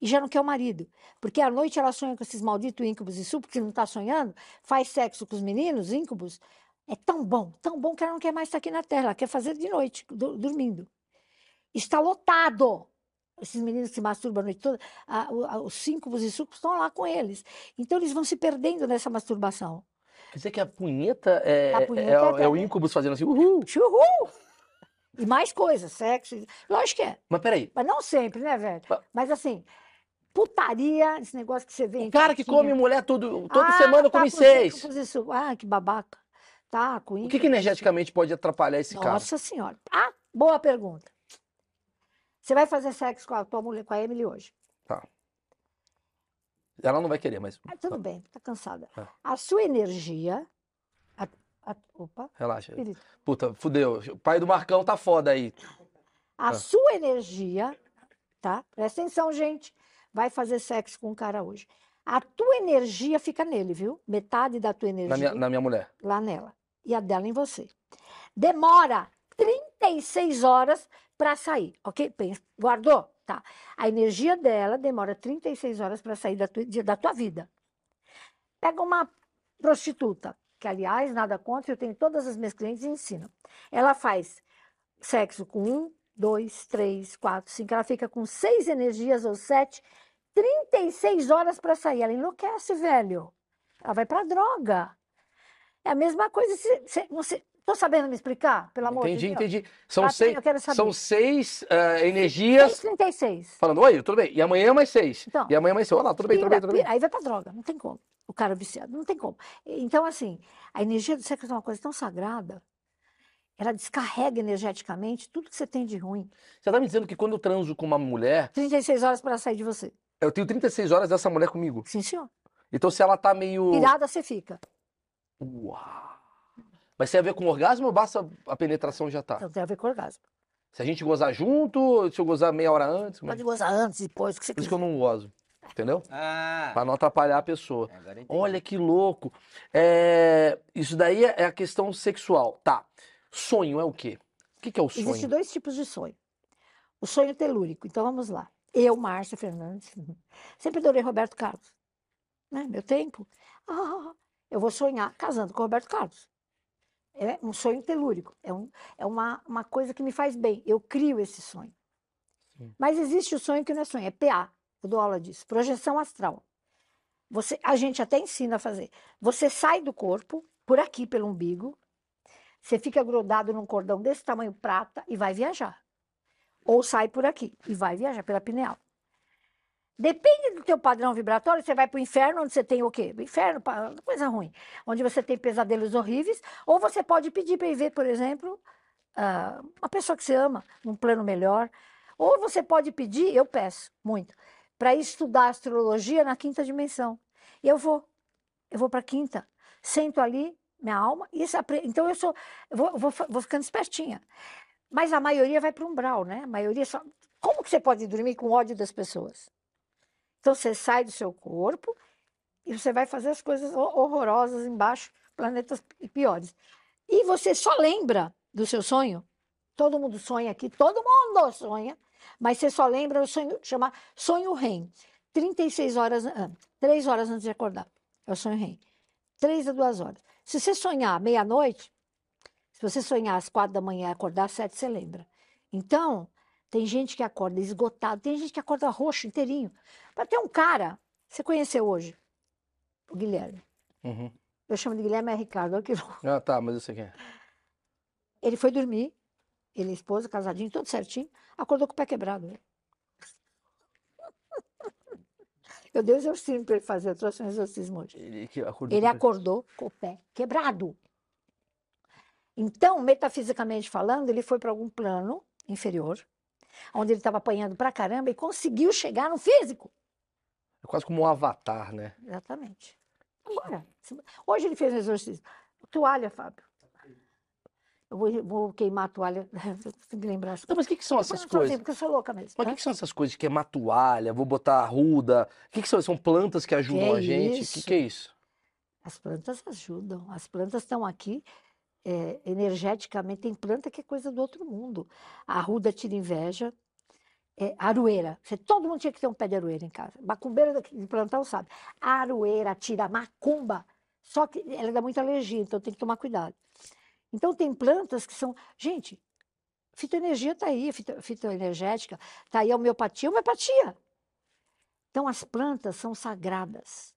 e já não quer o marido. Porque à noite ela sonha com esses malditos íncubos e súcubos, que não tá sonhando, faz sexo com os meninos, íncubos. É tão bom, tão bom que ela não quer mais estar aqui na Terra, ela quer fazer de noite, do- dormindo. Está lotado. Esses meninos que se masturbam a noite toda, a- a- os íncubos e súcubos estão lá com eles. Então eles vão se perdendo nessa masturbação. Quer dizer que a punheta é, A é- punheta é o- é- é o Incubus fazendo assim, uhul. Uhul! E mais coisas, sexo. Lógico que é. Mas peraí, Mas não sempre, né, velho? Mas- Mas assim, putaria, esse negócio que você vê. o cara que come mulher todo, toda Ah, semana tá come com seis. sú- Ah, que babaca. Tá, com O que, que energeticamente pode atrapalhar esse súcubos. cara? Nossa Senhora. Ah, boa pergunta. Você vai fazer sexo com a tua mulher, com a Emily hoje? Ela não vai querer, mas Ah, tudo bem, tá cansada. É. A sua energia. a- a- opa, relaxa. espírito. Puta, fudeu. O pai do Marcão tá foda aí. A Ah. sua energia, tá? Presta atenção, gente. Vai fazer sexo com um cara hoje. A tua energia fica nele, viu? Metade da tua energia Na minha, na minha mulher. lá nela. E a dela em você. Demora 36 horas para sair, ok? Guardou? Tá. A energia dela demora 36 horas para sair da tua, da tua vida. Pega uma prostituta, que aliás, nada contra, eu tenho todas as minhas clientes e ensino. Ela faz sexo com um, dois, três, quatro, cinco. Ela fica com seis energias ou sete, 36 horas para sair. Ela enlouquece, velho. Ela vai para droga. É a mesma coisa. Se, se, você, tô sabendo me explicar? Pelo amor Entendi, de Deus. entendi. São Tá seis, são seis ah, energias 36. falando, oi, tudo bem. E amanhã mais seis. Então, e amanhã mais seis. Olá, tudo bem, tudo bem, Pira, tudo bem. pira, Aí vai pra droga, não tem como. O cara viciado, não tem como. Então, assim, a energia do sexo é uma coisa tão sagrada, ela descarrega energeticamente tudo que você tem de ruim. Você tá me dizendo que quando eu transo com uma mulher, 36 horas para sair de você. eu tenho 36 horas dessa mulher comigo. Sim, senhor. Então se ela tá meio. Pirada você fica. Uau. Mas tem a ver com orgasmo ou basta a penetração e já tá? Então tem a ver com orgasmo. Se a gente gozar junto, se eu gozar meia hora antes. Mas... Pode gozar antes, depois, o que você Por isso que eu não gozo. Entendeu? Ah, Pra não atrapalhar a pessoa. entendi. Olha que louco. É, Isso daí é a questão sexual. Tá. Sonho é o quê? O que que é o sonho? Existem dois tipos de sonho. O sonho telúrico. Então vamos lá. Eu, Márcia Fernandes, <laughs> sempre adorei Roberto Carlos. Né? Meu tempo. Ah, eu vou sonhar casando com o Roberto Carlos. É um sonho telúrico. É, um, é uma, uma coisa que me faz bem. Eu crio esse sonho. Sim. Mas existe o sonho que não é sonho, é PA. Eu dou aula disso. Projeção astral. Você, a gente até ensina a fazer. Você sai do corpo, por aqui, pelo umbigo, você fica grudado num cordão desse tamanho prata e vai viajar. Ou sai por aqui e vai viajar pela pineal. Depende do teu padrão vibratório, você vai para o inferno, onde você tem o quê? Inferno, coisa ruim. Onde você tem pesadelos horríveis. Ou você pode pedir para ir ver, por exemplo, ah, uma pessoa que você ama, num plano melhor. Ou você pode pedir, eu peço muito, para estudar astrologia na quinta dimensão. E eu vou. Eu vou para a quinta. Sento ali, minha alma, apre- então eu sou. Eu vou, vou, vou ficando espertinha. Mas a maioria vai para o umbral, né? A maioria só. Como que você pode dormir com ódio das pessoas? Então você sai do seu corpo e você vai fazer as coisas ho- horrorosas embaixo, planetas pi- piores. E você só lembra do seu sonho. Todo mundo sonha aqui, todo mundo sonha, mas você só lembra o sonho, chama sonho REM. 36 horas antes, 3 horas antes de acordar. É o sonho REM. 3 a 2 horas. Se você sonhar meia-noite, se você sonhar às quatro da manhã e acordar às sete, você lembra. Então, tem gente que acorda esgotado, tem gente que acorda roxo inteirinho. Mas tem um cara, você conheceu hoje, o Guilherme. Uhum. Eu chamo de Guilherme é Ricardo. olha que louco. Ah, tá, mas eu sei quem é. Ele foi dormir, ele e esposa, casadinho, tudo certinho, acordou com o pé quebrado. <laughs> Eu dei um exorcismo para ele fazer, eu trouxe um exorcismo hoje. Ele acordou. Ele com- acordou com o pé quebrado. Então, metafisicamente falando, ele foi para algum plano inferior, onde ele estava apanhando pra caramba e conseguiu chegar no físico. É quase como um avatar, né? Exatamente. Agora, hoje ele fez um exorcismo. Toalha, Fábio. Eu vou, vou queimar a toalha. <laughs> Tem que lembrar. Não, mas o que, que são essas eu assim, coisas? porque eu sou louca mesmo. Mas o tá? que, que são essas coisas? Queimar toalha, vou botar arruda. O que, que são? São plantas que ajudam Que a gente? O que é isso? As plantas ajudam. As plantas estão aqui é, energeticamente. Tem planta que é coisa do outro mundo. A arruda tira inveja. É, aroeira. Você, todo mundo tinha que ter um pé de aroeira em casa. Macumbeira de plantão sabe. A aroeira tira macumba. Só que ela dá muita alergia, então tem que tomar cuidado. Então tem plantas que são. Gente, fitoenergia está aí, fito, fitoenergética, está aí a homeopatia, homeopatia. Então as plantas são sagradas.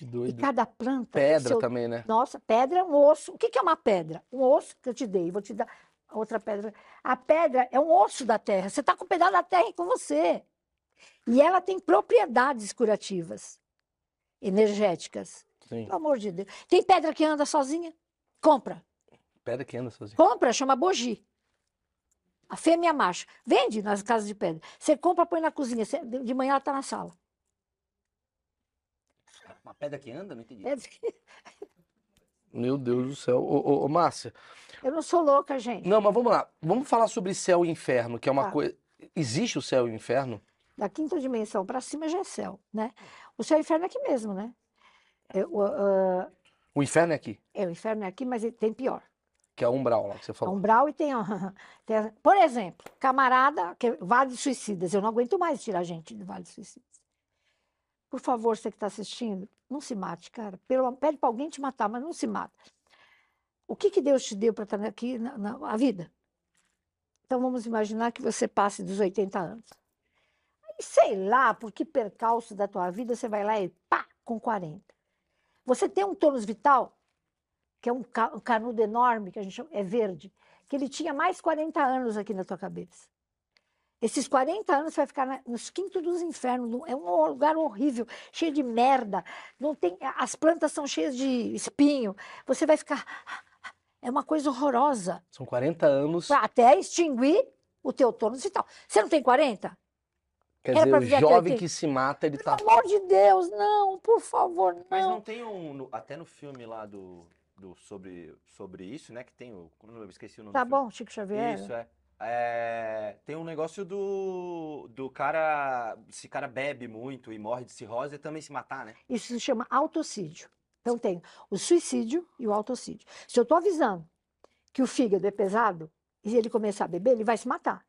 Que E doido. cada planta. Pedra seu- também, né? Nossa, pedra é um osso. O que que é uma pedra? Um osso que eu te dei, vou te dar outra pedra. A pedra é um osso da terra. Você está com um pedaço da terra com você. E ela tem propriedades curativas, energéticas. Sim. Pelo amor de Deus. Tem pedra que anda sozinha? Compra. Pedra que anda sozinha. Compra, chama bogi. A fêmea e macho. Vende nas casas de pedra. Você compra, põe na cozinha. de manhã ela está na sala. Uma pedra que anda? Não entendi. É- <laughs> Meu Deus do céu. Ô, ô, ô, Márcia, Eu não sou louca, gente. não, mas vamos lá. Vamos falar sobre céu e inferno, que é uma Tá. coisa. Existe o céu e o inferno? Da quinta dimensão para cima já é céu, né? O céu e o inferno é aqui mesmo, né? É, o, O inferno é aqui, é, o inferno é aqui, mas tem pior. que é a umbral lá que você A falou. umbral e tem, a- <laughs> tem a- Por exemplo, camarada, que é Vale dos Suicidas. Eu não aguento mais tirar gente do Vale dos Suicidas. Por favor, você que está assistindo, não se mate, cara. Pelo, pede para alguém te matar, mas não se mata. O que, que Deus te deu para estar aqui na, na a vida? Então vamos imaginar que você passe dos 80 anos. Aí, sei lá, por que percalço da tua vida, você vai lá e pá, com 40. Você tem um tônus vital, que é um, um canudo enorme, que a gente chama, é verde, que ele tinha mais 40 anos aqui na tua cabeça. Esses 40 anos você vai ficar na- nos quintos dos infernos. É um lugar horrível, cheio de merda. Não tem, as plantas são cheias de espinho. Você vai ficar. É uma coisa horrorosa. São 40 anos. Até extinguir o teu tônus vital. Você não tem 40? Quer Era dizer, o jovem 80. que se mata, ele tá. Pelo amor de Deus, não, por favor, Mas não não. tem um. no- até no filme lá do. do sobre, sobre isso, né? Que tem o. Eu esqueci o nome Tá do filme. bom, Chico Xavier. Isso, é. É, Tem um negócio do. Do cara. Se cara bebe muito e morre de cirrose, ele também se matar, né? Isso se chama autocídio. Então tem o suicídio e o autocídio. Se eu estou avisando que o fígado é pesado e ele começar a beber, ele vai se matar.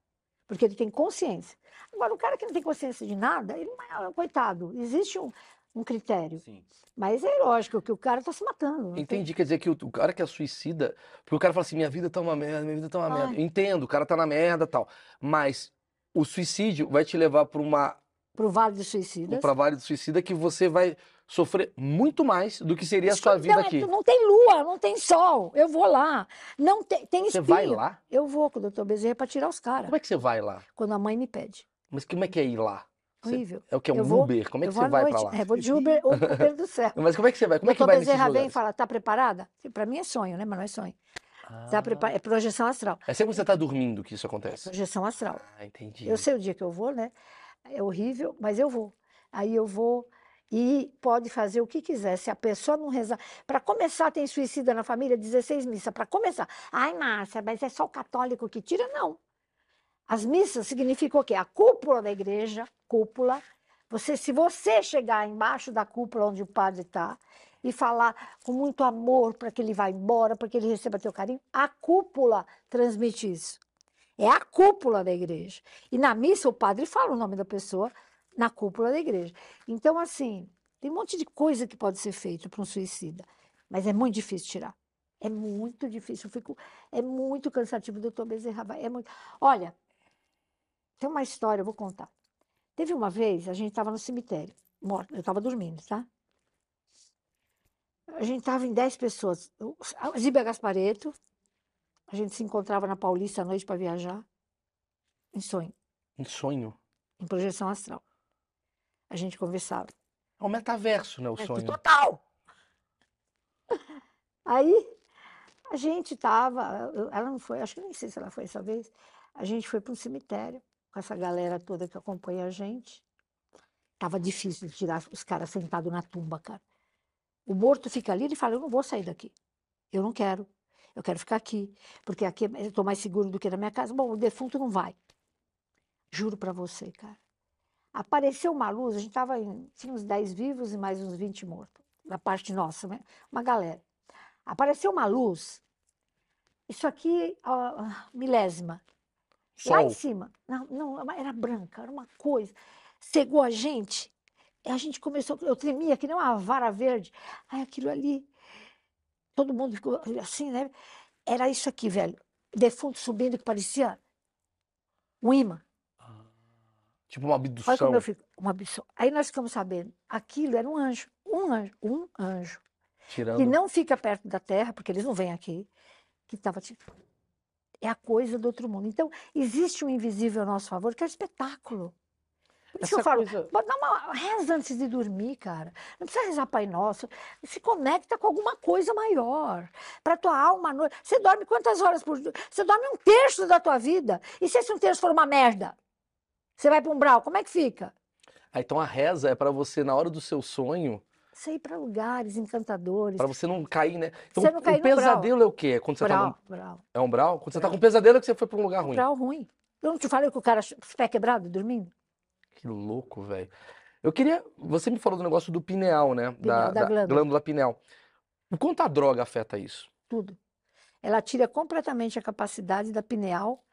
Porque ele tem consciência. Agora, o cara que não tem consciência de nada, ele é, coitado, existe um, um critério. Sim. Mas é lógico que o cara está se matando. não tem- Entendi, quer dizer que o, o cara que é suicida, porque o cara fala assim, minha vida tá uma merda, minha vida tá uma merda. Ai. Eu entendo, o cara tá na merda e tal. Mas o suicídio vai te levar para uma Pro Vale dos Suicidas. pra vale do suicida que você vai sofrer muito mais do que seria a sua vida não, é- aqui. não tem lua, não tem sol. Eu vou lá. Não tem, tem Você espinho. vai lá? Eu vou com o doutor Bezerra para tirar os caras. Como é que você vai lá? Quando a mãe me pede. Mas como é que é ir lá? Horrível. É o que? É um Eu vou- Uber? Como é que você vai pra lá? É, vou de Uber, ou Uber do céu. <laughs> Mas como é que você vai? Como é que vai nesses Bezerra vem e lugares? fala, tá preparada? Para mim é sonho, né? Mas não é sonho. Tá Ah. prepara... É projeção astral. É sempre quando você tá dormindo que isso acontece. Projeção astral. Ah, entendi. Eu sei o dia que eu vou, né? É horrível, mas eu vou. Aí eu vou e pode fazer o que quiser. Se a pessoa não rezar. Para começar, tem suicida na família, 16 missas. Para começar. Ai, Márcia, mas é só o católico que tira? Não. As missas significam o quê? A cúpula da igreja, cúpula. Você, se você chegar embaixo da cúpula onde o padre está e falar com muito amor para que ele vá embora, para que ele receba teu carinho, a cúpula transmite isso. É a cúpula da igreja. E na missa o padre fala o nome da pessoa na cúpula da igreja. Então, assim, tem um monte de coisa que pode ser feito para um suicida, mas é muito difícil tirar. É muito difícil. Eu fico, é muito cansativo, doutor Bezerra. É muito. Olha, tem uma história, eu vou contar. Teve uma vez, a gente estava no cemitério, morto, eu estava dormindo, tá? A gente estava em 10 pessoas. Eu- A Zíbia Gaspareto, a gente se encontrava na Paulista à noite para viajar, em sonho, Um sonho. em projeção astral. A gente conversava. É um metaverso, né? O É, sonho. Total! <laughs> Aí a gente tava, eu- ela não foi, acho que nem sei se ela foi essa vez. A gente foi para um cemitério com essa galera toda que acompanha a gente. Tava difícil de tirar os caras sentados na tumba, cara. O morto fica ali, ele fala: Eu não vou sair daqui. Eu não quero. Eu quero ficar aqui, porque aqui eu estou mais seguro do que na minha casa. Bom, o defunto não vai. Juro para você, cara. Apareceu uma luz, a gente tava em, tinha uns 10 vivos e mais uns 20 mortos, da parte nossa, né? Uma galera. Apareceu uma luz, isso aqui, ó, milésima, lá em Sol. cima. Não, não, era branca, era uma coisa. Cegou a gente, e a gente começou, eu tremia que nem uma vara verde. Aí aquilo ali, todo mundo ficou assim, né? Era isso aqui, velho. Defunto subindo que parecia um imã. Tipo uma Olha abdução. como eu fico, uma absurdo. Aí nós ficamos sabendo, aquilo era um anjo, um anjo, um anjo, que Tirando. não fica perto da terra, porque eles não vêm aqui, que estava tipo, é a coisa do outro mundo. Então, existe um invisível a nosso favor, que é o espetáculo. Por isso que eu Essa falo, coisa- "Bota- dá uma reza antes de dormir, cara. Não precisa rezar Pai Nosso. Se conecta com alguma coisa maior. Para tua alma à noite. Você dorme quantas horas por dia? Você dorme um terço da tua vida. E se esse um terço for uma merda? Você vai para um brau, como é que fica? Ah, então a reza é pra você, na hora do seu sonho, Você ir para lugares encantadores. pra você não cair, né? Então, Você não cair o brau. pesadelo é o quê? É quando você tá Brau, num... brau. É um brau? Quando você tá com pesadelo é que você foi pra um lugar ruim. Brau ruim. Eu não te falei que o cara, os pés quebrados, dormindo? Que louco, velho. Eu queria. Você me falou do negócio do pineal, né? Pineal, da glândula. pineal. O quanto a droga afeta isso? Tudo. Ela tira completamente a capacidade da pineal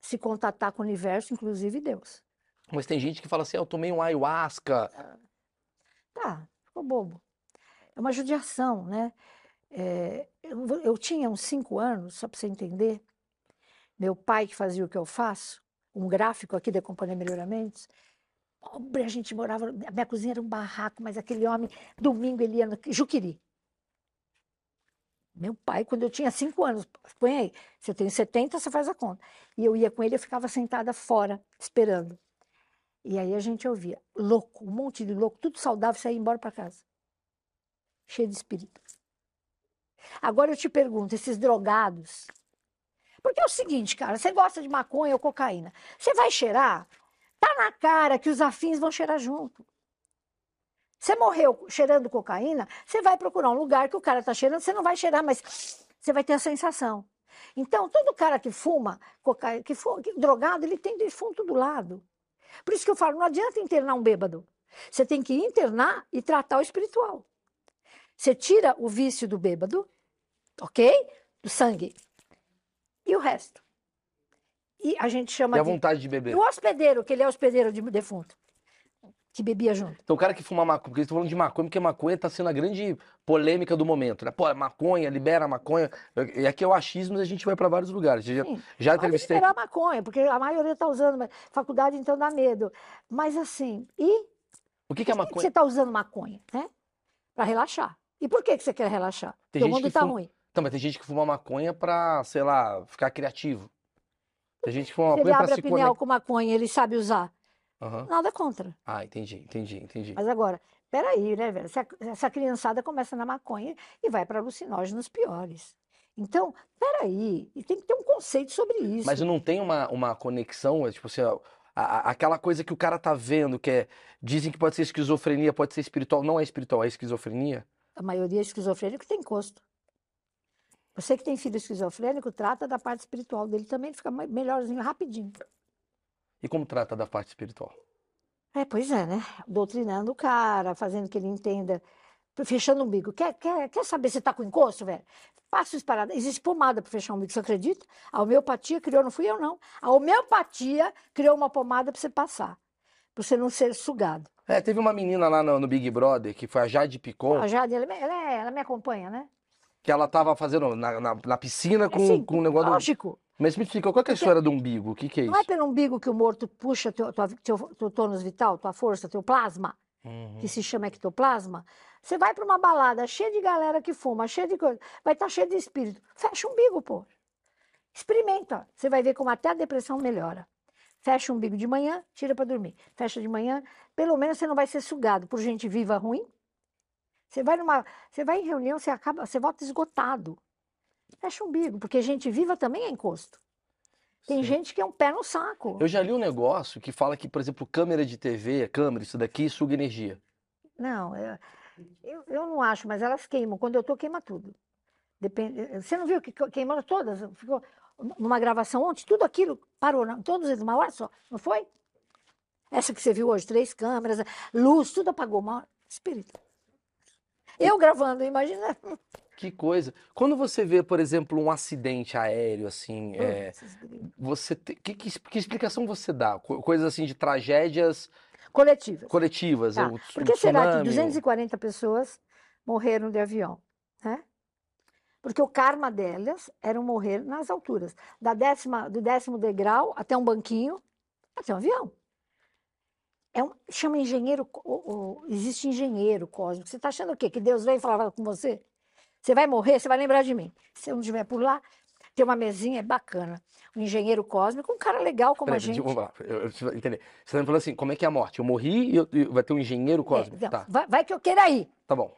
se contatar com o universo, inclusive Deus. Mas tem gente que fala assim: ah, eu tomei um ayahuasca. Tá, ficou bobo. É uma judiação, né? É, eu, eu tinha uns cinco anos, só para você entender. Meu pai, que fazia o que eu faço, um gráfico aqui da Companhia Melhoramentos. Pobre, a gente morava. A minha cozinha era um barraco, mas aquele homem, domingo, ele ia no Juquiri. Meu pai, quando eu tinha cinco anos, põe aí, eu tenho 70, você faz a conta. E eu ia com ele, eu ficava sentada fora, esperando. E aí a gente ouvia, louco, um monte de louco, tudo saudável, saía embora para casa. Cheio de espírito. Agora eu te pergunto, esses drogados. Porque é o seguinte, cara, você gosta de maconha ou cocaína. Você vai cheirar, tá na cara que os afins vão cheirar junto. Você morreu cheirando cocaína, você vai procurar um lugar que o cara tá cheirando, você não vai cheirar, mas você vai ter a sensação. Então, todo cara que fuma, cocaína, que fuma, que- drogado, ele tem defunto do lado. Por isso que eu falo, não adianta internar um bêbado. Você tem que internar e tratar o espiritual. Você tira o vício do bêbado, ok? Do sangue. E o resto. E a gente E chama a de. vontade de E beber. o hospedeiro, que ele é hospedeiro de defunto, que bebia junto. Então, o cara que fuma maconha, porque eles estão falando de maconha, porque maconha tá sendo a grande polêmica do momento, né? Pô, maconha, libera a maconha. E aqui é o achismo a gente vai pra vários lugares. Já, Sim. já entrevistei. liberar maconha, porque a maioria está usando, mas faculdade então dá medo. Mas assim, e O que, que é por que que maconha? você está usando maconha, né? Para relaxar. E por que, que você quer relaxar? Tem Porque o mundo está fuma- ruim. Então, mas tem gente que fuma maconha pra, sei lá, ficar criativo. Tem gente que fuma Se ele maconha pra abre a se pineal conectar. com maconha, ele sabe usar. Aham. Nada contra. Ah, entendi, entendi, entendi. Mas agora, peraí, né, velho? Essa, essa criançada começa na maconha e vai para alucinógenos piores. Então, peraí, e tem que ter um conceito sobre isso. Mas não tem uma, uma conexão, é tipo assim, a- a- aquela coisa que o cara tá vendo, que é. Dizem que pode ser esquizofrenia, pode ser espiritual. Não é espiritual, é esquizofrenia. A maioria é esquizofrênico tem encosto. Você que tem filho esquizofrênico, trata da parte espiritual dele também, fica me- melhorzinho, rapidinho. E como trata da parte espiritual? É, pois é, né? Doutrinando o cara, fazendo que ele entenda, fechando o umbigo. Quer, quer, quer saber se tá com encosto, velho? Passa isso parada. Existe pomada para fechar o umbigo, você acredita? A homeopatia criou, não fui eu, não. A homeopatia criou uma pomada para você passar, para você não ser sugado. É, teve uma menina lá no, no Big Brother, que foi a Jade Picon, A Jade, ela, me- ela, é- ela me acompanha, né? que ela tava fazendo na, na, na piscina com, Sim, com um negócio. do- lógico. Mas me explica, qual é a história do umbigo? O que, que é Não é isso? pelo umbigo que o morto puxa teu, teu, teu tônus vital, tua força, teu plasma, Uhum. que se chama ectoplasma. Você vai para uma balada cheia de galera que fuma, cheia de coisa, vai estar cheio de espírito. Fecha o umbigo, pô. Experimenta. Você vai ver como até a depressão melhora. Fecha o umbigo de manhã, tira para dormir. Fecha de manhã, pelo menos você não vai ser sugado por gente viva ruim. Você vai numa, você vai em reunião, você acaba, você volta esgotado. Fecha o umbigo, porque gente viva também é encosto. Tem Sim. gente que é um pé no saco. Eu já li um negócio que fala que, por exemplo, câmera de TV, câmera, isso daqui suga energia. Não, eu, eu, eu não acho, mas elas queimam. Quando eu tô, queima tudo. Depende, você não viu que que- queimou todas? Ficou numa gravação ontem, tudo aquilo parou, não, todos eles numa hora só, não foi? Essa que você viu hoje, três câmeras, luz, tudo apagou uma hora. Espírito. Eu gravando, imagina. Que coisa. Quando você vê, por exemplo, um acidente aéreo, assim, é, Esses gringos. você te- que, que, que explicação você dá? Co- Coisas assim de tragédias Coletivas. coletivas. Tá. o Por que será que tsunami, o- 240 pessoas morreram de avião? Né? Porque o karma delas era morrer nas alturas. Da décima, do décimo degrau até um banquinho, até um avião. É um, chama engenheiro, co- o- o- existe engenheiro cósmico. Você está achando o quê? Que Deus veio falar com você? Você vai morrer, você vai lembrar de mim. Se eu não estiver por lá, tem uma mesinha, é bacana. Um engenheiro cósmico, um cara legal como Peraí, a gente. vamos lá. Eu, eu entender. Você tá falando assim, como é que é a morte? Eu morri e, eu- e vai ter um engenheiro É, cósmico. então, Tá, vai, vai que eu queira ir. tá bom.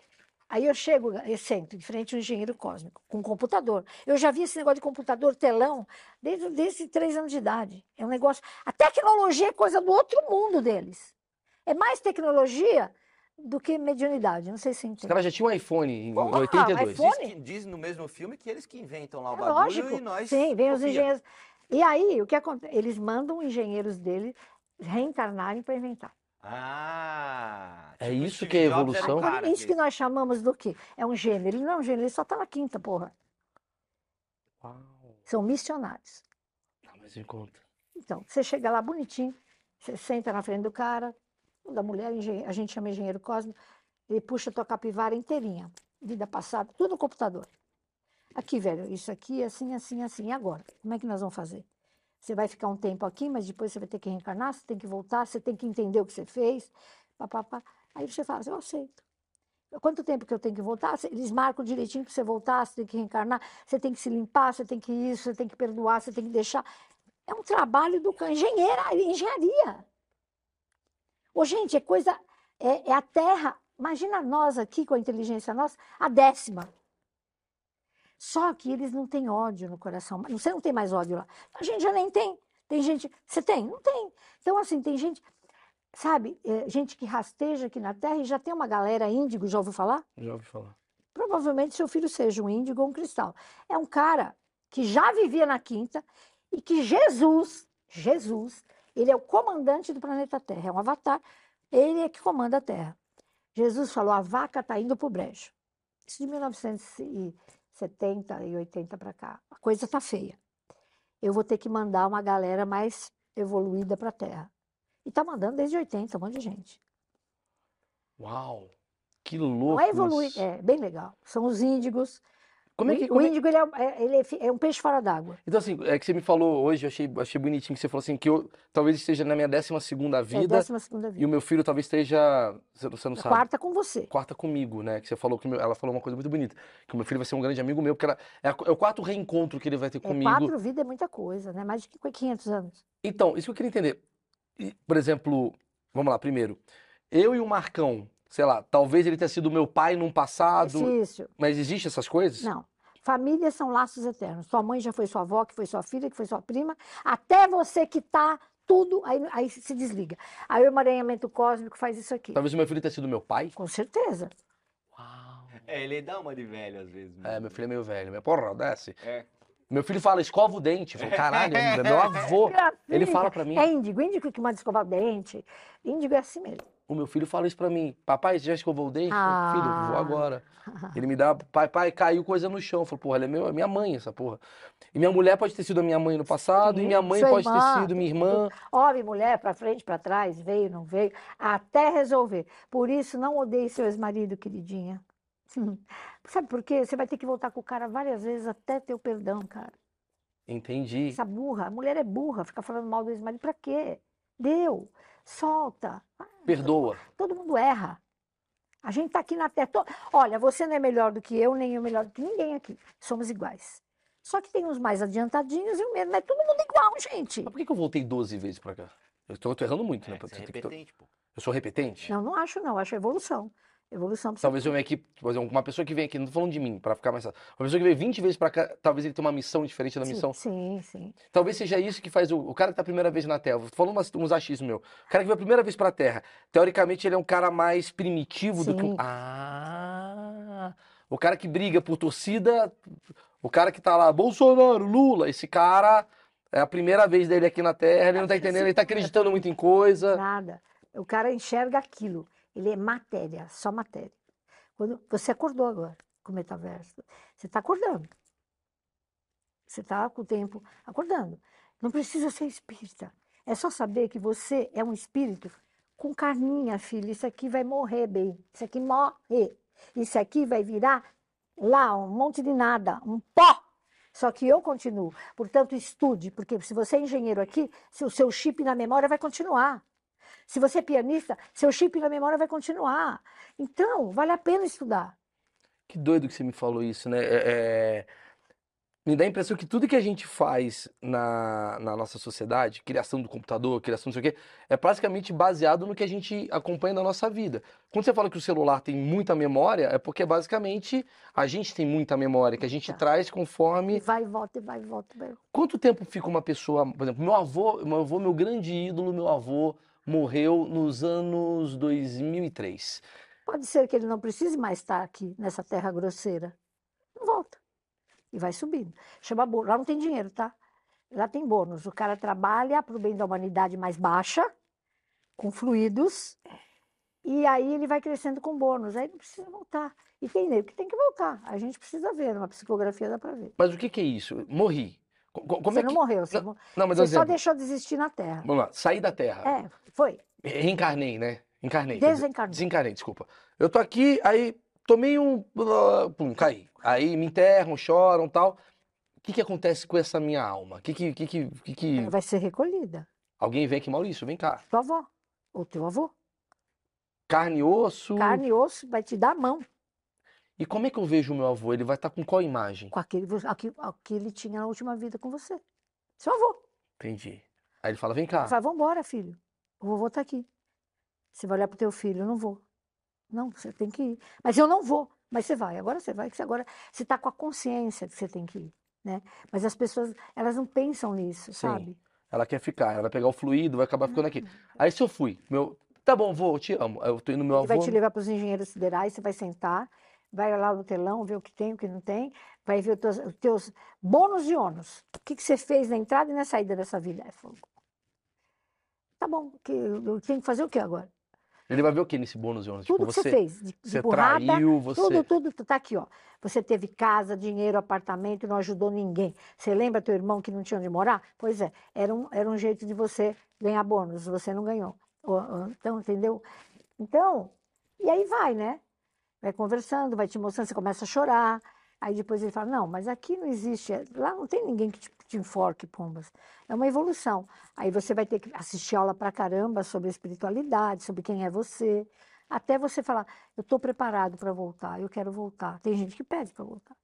Aí eu chego, eu sento em frente a um engenheiro cósmico, com um computador. Eu já vi esse negócio de computador telão desde, desde três anos de idade. É um negócio. A tecnologia é coisa do outro mundo deles. É mais tecnologia do que mediunidade. Não sei se você Os entende. caras já tinham um iPhone em Porra, 82. iPhone? Diz, que, diz no mesmo filme que eles que inventam lá o É bagulho lógico. e nós. Sim, vem os engenheiros. E aí, o que acontece? Eles mandam engenheiros dele reencarnarem para inventar. Ah, É tipo isso que é evolução? cara Isso que nós chamamos do quê? É um gênio. Ele não é um gênio, ele só está na quinta, porra. Uau. São missionários. Tá, mas me conta. Então, você chega lá bonitinho, você senta na frente do cara, da mulher, engen- a gente chama engenheiro cósmico, ele puxa a tua capivara inteirinha, vida passada, tudo no computador. Aqui, velho, isso aqui, assim, assim, assim. E agora? Como é que nós vamos fazer? Você vai ficar um tempo aqui, mas depois você vai ter que reencarnar, você tem que voltar, você tem que entender o que você fez. Pá, pá, pá. Aí você fala assim, eu aceito. Quanto tempo que eu tenho que voltar? Eles marcam direitinho para você voltar, você tem que reencarnar, você tem que se limpar, você tem que isso, você tem que perdoar, você tem que deixar. É um trabalho do. Engenheira, engenharia. Ô, gente, é coisa. É, é a Terra. Imagina nós aqui com a inteligência nossa, a décima. Só que eles não têm ódio no coração. Você não tem mais ódio lá. A gente já nem tem. Tem gente. Você tem? Não tem. Então, assim, tem gente. Sabe, é, gente que rasteja aqui na Terra e já tem uma galera índigo, já ouviu falar? Já ouvi falar. provavelmente seu filho seja um índigo ou um cristal. É um cara que já vivia na quinta e que Jesus, Jesus, ele é o comandante do planeta Terra, é um avatar, ele é que comanda a Terra. Jesus falou: a vaca está indo para o brejo. Isso de 1970 e 80 para cá. A coisa está feia. Eu vou ter que mandar uma galera mais evoluída para a Terra. E está mandando desde 80, um monte de gente. Uau. Que Não louco é evoluir, isso. é bem legal. São os índigos. Como é O que, o é- índigo ele é, é- ele é é um peixe fora d'água. Então, assim, é que você me falou hoje, eu achei, achei bonitinho que você falou assim, que eu talvez esteja na minha décima segunda É vida décima segunda e vida. o meu filho talvez esteja, você não- você não A sabe, quarta com você. quarta comigo, né? Que você falou que meu- ela falou uma coisa muito bonita, que o meu filho vai ser um grande amigo meu, porque ela, é, é o quarto reencontro que ele vai ter É, comigo. quatro vidas é muita coisa, né? Mais de 500 anos. Então, isso que eu queria entender. E, por exemplo, vamos lá, primeiro, eu e o Marcão, sei lá, talvez ele tenha sido meu pai num passado, Difícil. mas existe essas coisas? Não. Famílias são laços eternos. Sua mãe já foi sua avó, que foi sua filha, que foi sua prima, até você que tá tudo, aí, aí se desliga. Aí o emaranhamento cósmico faz isso aqui. Talvez o meu filho tenha sido meu pai? Com certeza. Uau. É, ele dá uma de velho às vezes. É, mesmo. meu filho é meio velho. Minha porra, desce. É. Meu filho fala, escova o dente. Eu falo, caralho, é meu avô. <laughs> Ele Gracinha. fala pra mim. É índigo. Índigo que manda escovar o dente. Índigo é assim mesmo. O meu filho fala isso pra mim. Papai, você já escovou o dente? Falo, Filho, vou Ah. agora. Ele me dá, pai, pai, caiu coisa no chão. Eu falo, porra, ela é meu, é minha mãe, essa porra. E minha mulher pode ter sido a minha mãe no passado, e Sim, minha mãe pode irmã, ter sido minha irmã. Homem, mulher, para frente, para trás, veio, não veio, até resolver. Por isso, não odeie seu ex-marido, queridinha. <laughs> Sabe por quê? Você vai ter que voltar com o cara várias vezes até ter o perdão, cara. Entendi. Essa burra, a mulher é burra, fica falando mal do ex-marido, pra quê? Deu, solta. Perdoa. Todo mundo erra. A gente tá aqui na Terra. to- Olha, você não é melhor do que eu, nem eu melhor do que ninguém aqui. Somos iguais. Só que tem uns mais adiantadinhos e o mesmo. Não é todo mundo igual, gente. Mas por que que eu voltei 12 vezes pra cá? Eu tô errando muito, né? É, você é repetente, pô. Eu sou repetente? Não, não acho, não. Acho evolução. Evolução Talvez eu venha aqui, por exemplo, uma pessoa que vem aqui, não tô falando de mim, pra ficar mais. Uma pessoa que vem 20 vezes pra cá, talvez ele tenha uma missão diferente da Sim, missão. Sim, sim. Talvez seja isso que faz o, o cara que tá a primeira vez na Terra. Tô falando umas- uns achismos meu. O cara que veio a primeira vez pra Terra, teoricamente ele é um cara mais primitivo do que um. Sim. Ah! O cara que briga por torcida, o cara que tá lá, Bolsonaro, Lula, esse cara é a primeira vez dele aqui na Terra, ele não tá entendendo, ele tá acreditando muito em coisa. Nada. O cara enxerga aquilo. Ele é matéria, só matéria. Quando você acordou agora com o metaverso, você está acordando. Você está com o tempo acordando. Não precisa ser espírita. É só saber que você é um espírito com carninha, filho. Isso aqui vai morrer bem. Isso aqui morre. Isso aqui vai virar lá um monte de nada, um pó. Só que eu continuo. Portanto, estude, porque se você é engenheiro aqui, o seu chip na memória vai continuar. Se você é pianista, seu chip na memória vai continuar. Então, vale a pena estudar. Que doido que você me falou isso, né? É, é, me dá a impressão que tudo que a gente faz na, na nossa sociedade, criação do computador, criação não sei o quê, é basicamente baseado no que a gente acompanha na nossa vida. Quando você fala que o celular tem muita memória, é porque basicamente a gente tem muita memória, que a gente Tá. traz conforme. Vai e volta, e vai e volta. Vai. Quanto tempo fica uma pessoa, por exemplo, meu avô, meu avô, meu grande ídolo, meu avô morreu nos anos 2003. Pode ser que ele não precise mais estar aqui nessa terra grosseira. Não volta. E vai subindo. Chama bônus. Lá não tem dinheiro, tá? Lá tem bônus. O cara trabalha para o bem da humanidade mais baixa, com fluidos, e aí ele vai crescendo com bônus. Aí não precisa voltar. E tem nego que tem que voltar. A gente precisa ver, numa psicografia dá para ver. Mas o que que é isso? Morri. Co- co- Como você é não que... morreu, você, mo- Não, mas você só exemplo, deixou de existir na Terra. vamos lá, saí da Terra, É, foi. reencarnei, né? Encarnei. Desencarnou. Desencarnei, desculpa. Eu tô aqui, aí tomei um. Pum, caí. Aí me enterram, choram tal. O que que acontece com essa minha alma? Que que, que, que, que, que- Ela vai ser recolhida. Alguém vem aqui, Maurício, vem cá. Tua avó, ou teu avô. Carne e osso. Carne e osso vai te dar a mão E como é que eu vejo o meu avô? Ele vai estar com qual imagem? com aquele, aqui- o que ele tinha na última vida com você. Seu avô. Entendi. Aí ele fala, vem cá. Ele fala, vambora, filho. O vovô tá aqui. Você vai olhar pro teu filho, eu não vou. Não, você tem que ir. Mas eu não vou. Mas você vai. Agora você vai, que agora você tá com a consciência que você tem que ir, né? Mas as pessoas, elas não pensam nisso, Sim. sabe? Ela quer ficar, ela vai pegar o fluido, vai acabar ficando aqui. Aí se eu fui, meu. Tá bom, vô, eu te amo. Eu tô indo meu Ele vai avô. te levar para os engenheiros siderais, você vai sentar, vai lá no telão, ver o que tem, o que não tem, vai ver os teus, os teus bônus e ônus. O que, que você fez na entrada e na saída dessa vida? É fogo. Tá bom, que, eu tenho que fazer o que agora? Ele vai ver o que nesse bônus, Jonas? Tudo Tipo, que você, você, fez, de, de você burrada, traiu, você. tudo, tudo, tu tá aqui, ó. Você teve casa, dinheiro, apartamento, não ajudou ninguém. Você lembra teu irmão que não tinha onde morar? Pois é, era um, era um jeito de você ganhar bônus, você não ganhou. Então, entendeu? Então, e aí vai, né? Vai conversando, vai te mostrando, você começa a chorar. Aí depois ele fala, não, mas aqui não existe, lá não tem ninguém que te, te enforque, pombas. É uma evolução. Aí você vai ter que assistir aula pra caramba sobre espiritualidade, sobre quem é você, até você falar, eu estou preparado para voltar, eu quero voltar. Tem gente que pede para voltar,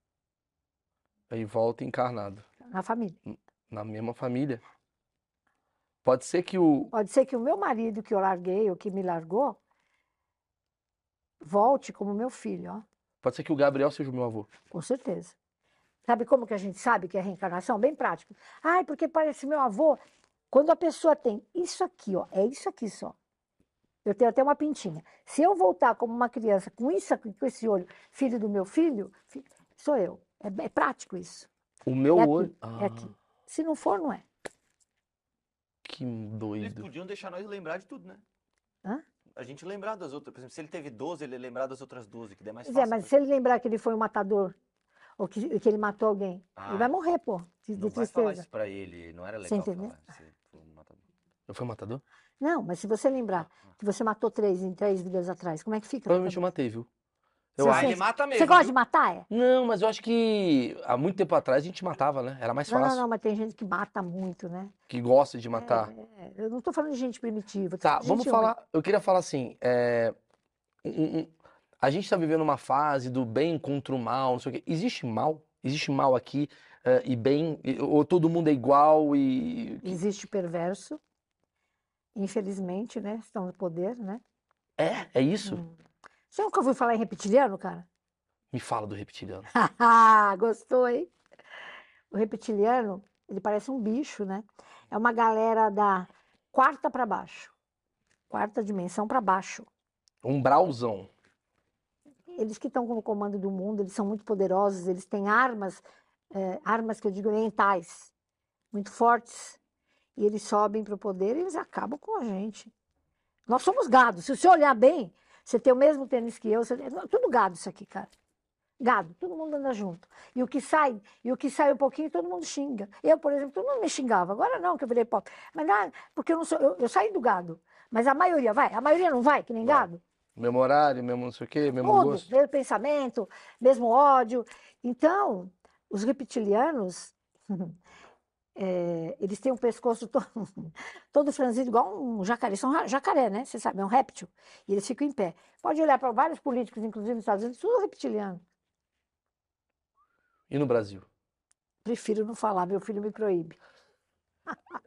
Aí volta encarnado. na família. Na mesma família. Pode ser que o. Pode ser que o meu marido que eu larguei, ou que me largou, volte como meu filho, ó, Pode ser que o Gabriel seja o meu avô. com certeza. Sabe como que a gente sabe que é reencarnação? Bem prático. Ai, porque parece meu avô. Quando a pessoa tem isso aqui, ó, é isso aqui só. Eu tenho até uma pintinha. Se eu voltar como uma criança com isso aqui, com esse olho, filho do meu filho, fi- sou eu. É, é prático isso. O meu É aqui, olho. É aqui. Se não for, não é. Que Eles doido. podiam deixar nós lembrar de tudo, né? Hã? A gente lembrar das outras. Por exemplo, se ele teve 12, ele lembrar das outras 12, que é mais Pois é, fácil. mas pra- se ele lembrar que ele foi um matador, ou que, que ele matou alguém, Ah, ele vai morrer, pô, de, de Não vai falar tristeza. isso pra ele, não era Você legal entendeu? falar. Você foi um matador. Eu fui um matador? Não, mas se você lembrar que você matou três em três vidas atrás, como é que fica? Provavelmente eu matei, viu? Eu Você acho. Ele mata mesmo. Você gosta de matar, é? Não, mas eu acho que há muito tempo atrás a gente matava, né? Era mais Não, não, fácil. não, mas tem gente que mata muito, né? Que gosta de matar. É, eu não estou falando de gente primitiva. tô Tá, vamos gente ruim. falar. Eu queria falar assim. é, um- um- a gente tá vivendo uma fase do bem contra o mal, não sei o quê. Existe mal? Existe mal aqui é, e bem? Ou todo mundo é igual e. Existe perverso, infelizmente, né? Estão no poder, né? É? É isso? Hum. Você nunca ouviu falar em reptiliano, cara? Me fala do reptiliano. <laughs> Gostou, hein? O reptiliano, ele parece um bicho, né? É uma galera da quarta para baixo. Quarta dimensão para baixo. Um brauzão. eles que estão como comando do mundo, eles são muito poderosos, eles têm armas, eh, armas que eu digo orientais, muito fortes, e eles sobem para o poder e eles acabam com a gente. Nós somos gado. Se você olhar bem, você tem o mesmo tênis que eu, você... tudo gado isso aqui, cara. Gado, todo mundo anda junto. E o que sai, e o que sai um pouquinho, todo mundo xinga. Eu, por exemplo, todo mundo me xingava. Agora não, que eu virei pop. Mas não, porque eu não sou, eu, eu saí do gado. Mas a maioria vai, a maioria não vai, que nem gado. Mesmo horário, mesmo não sei o quê, mesmo Tudo, gosto. mesmo pensamento, mesmo ódio. Então, os reptilianos, <laughs> eh, eles têm um pescoço <laughs> todo, todo franzido, igual um jacaré. São jacaré, né? Você sabe, é um réptil. E eles ficam em pé. Pode olhar para vários políticos, inclusive nos Estados Unidos, tudo reptiliano. E no Brasil? Prefiro não falar, meu filho me proíbe. <laughs>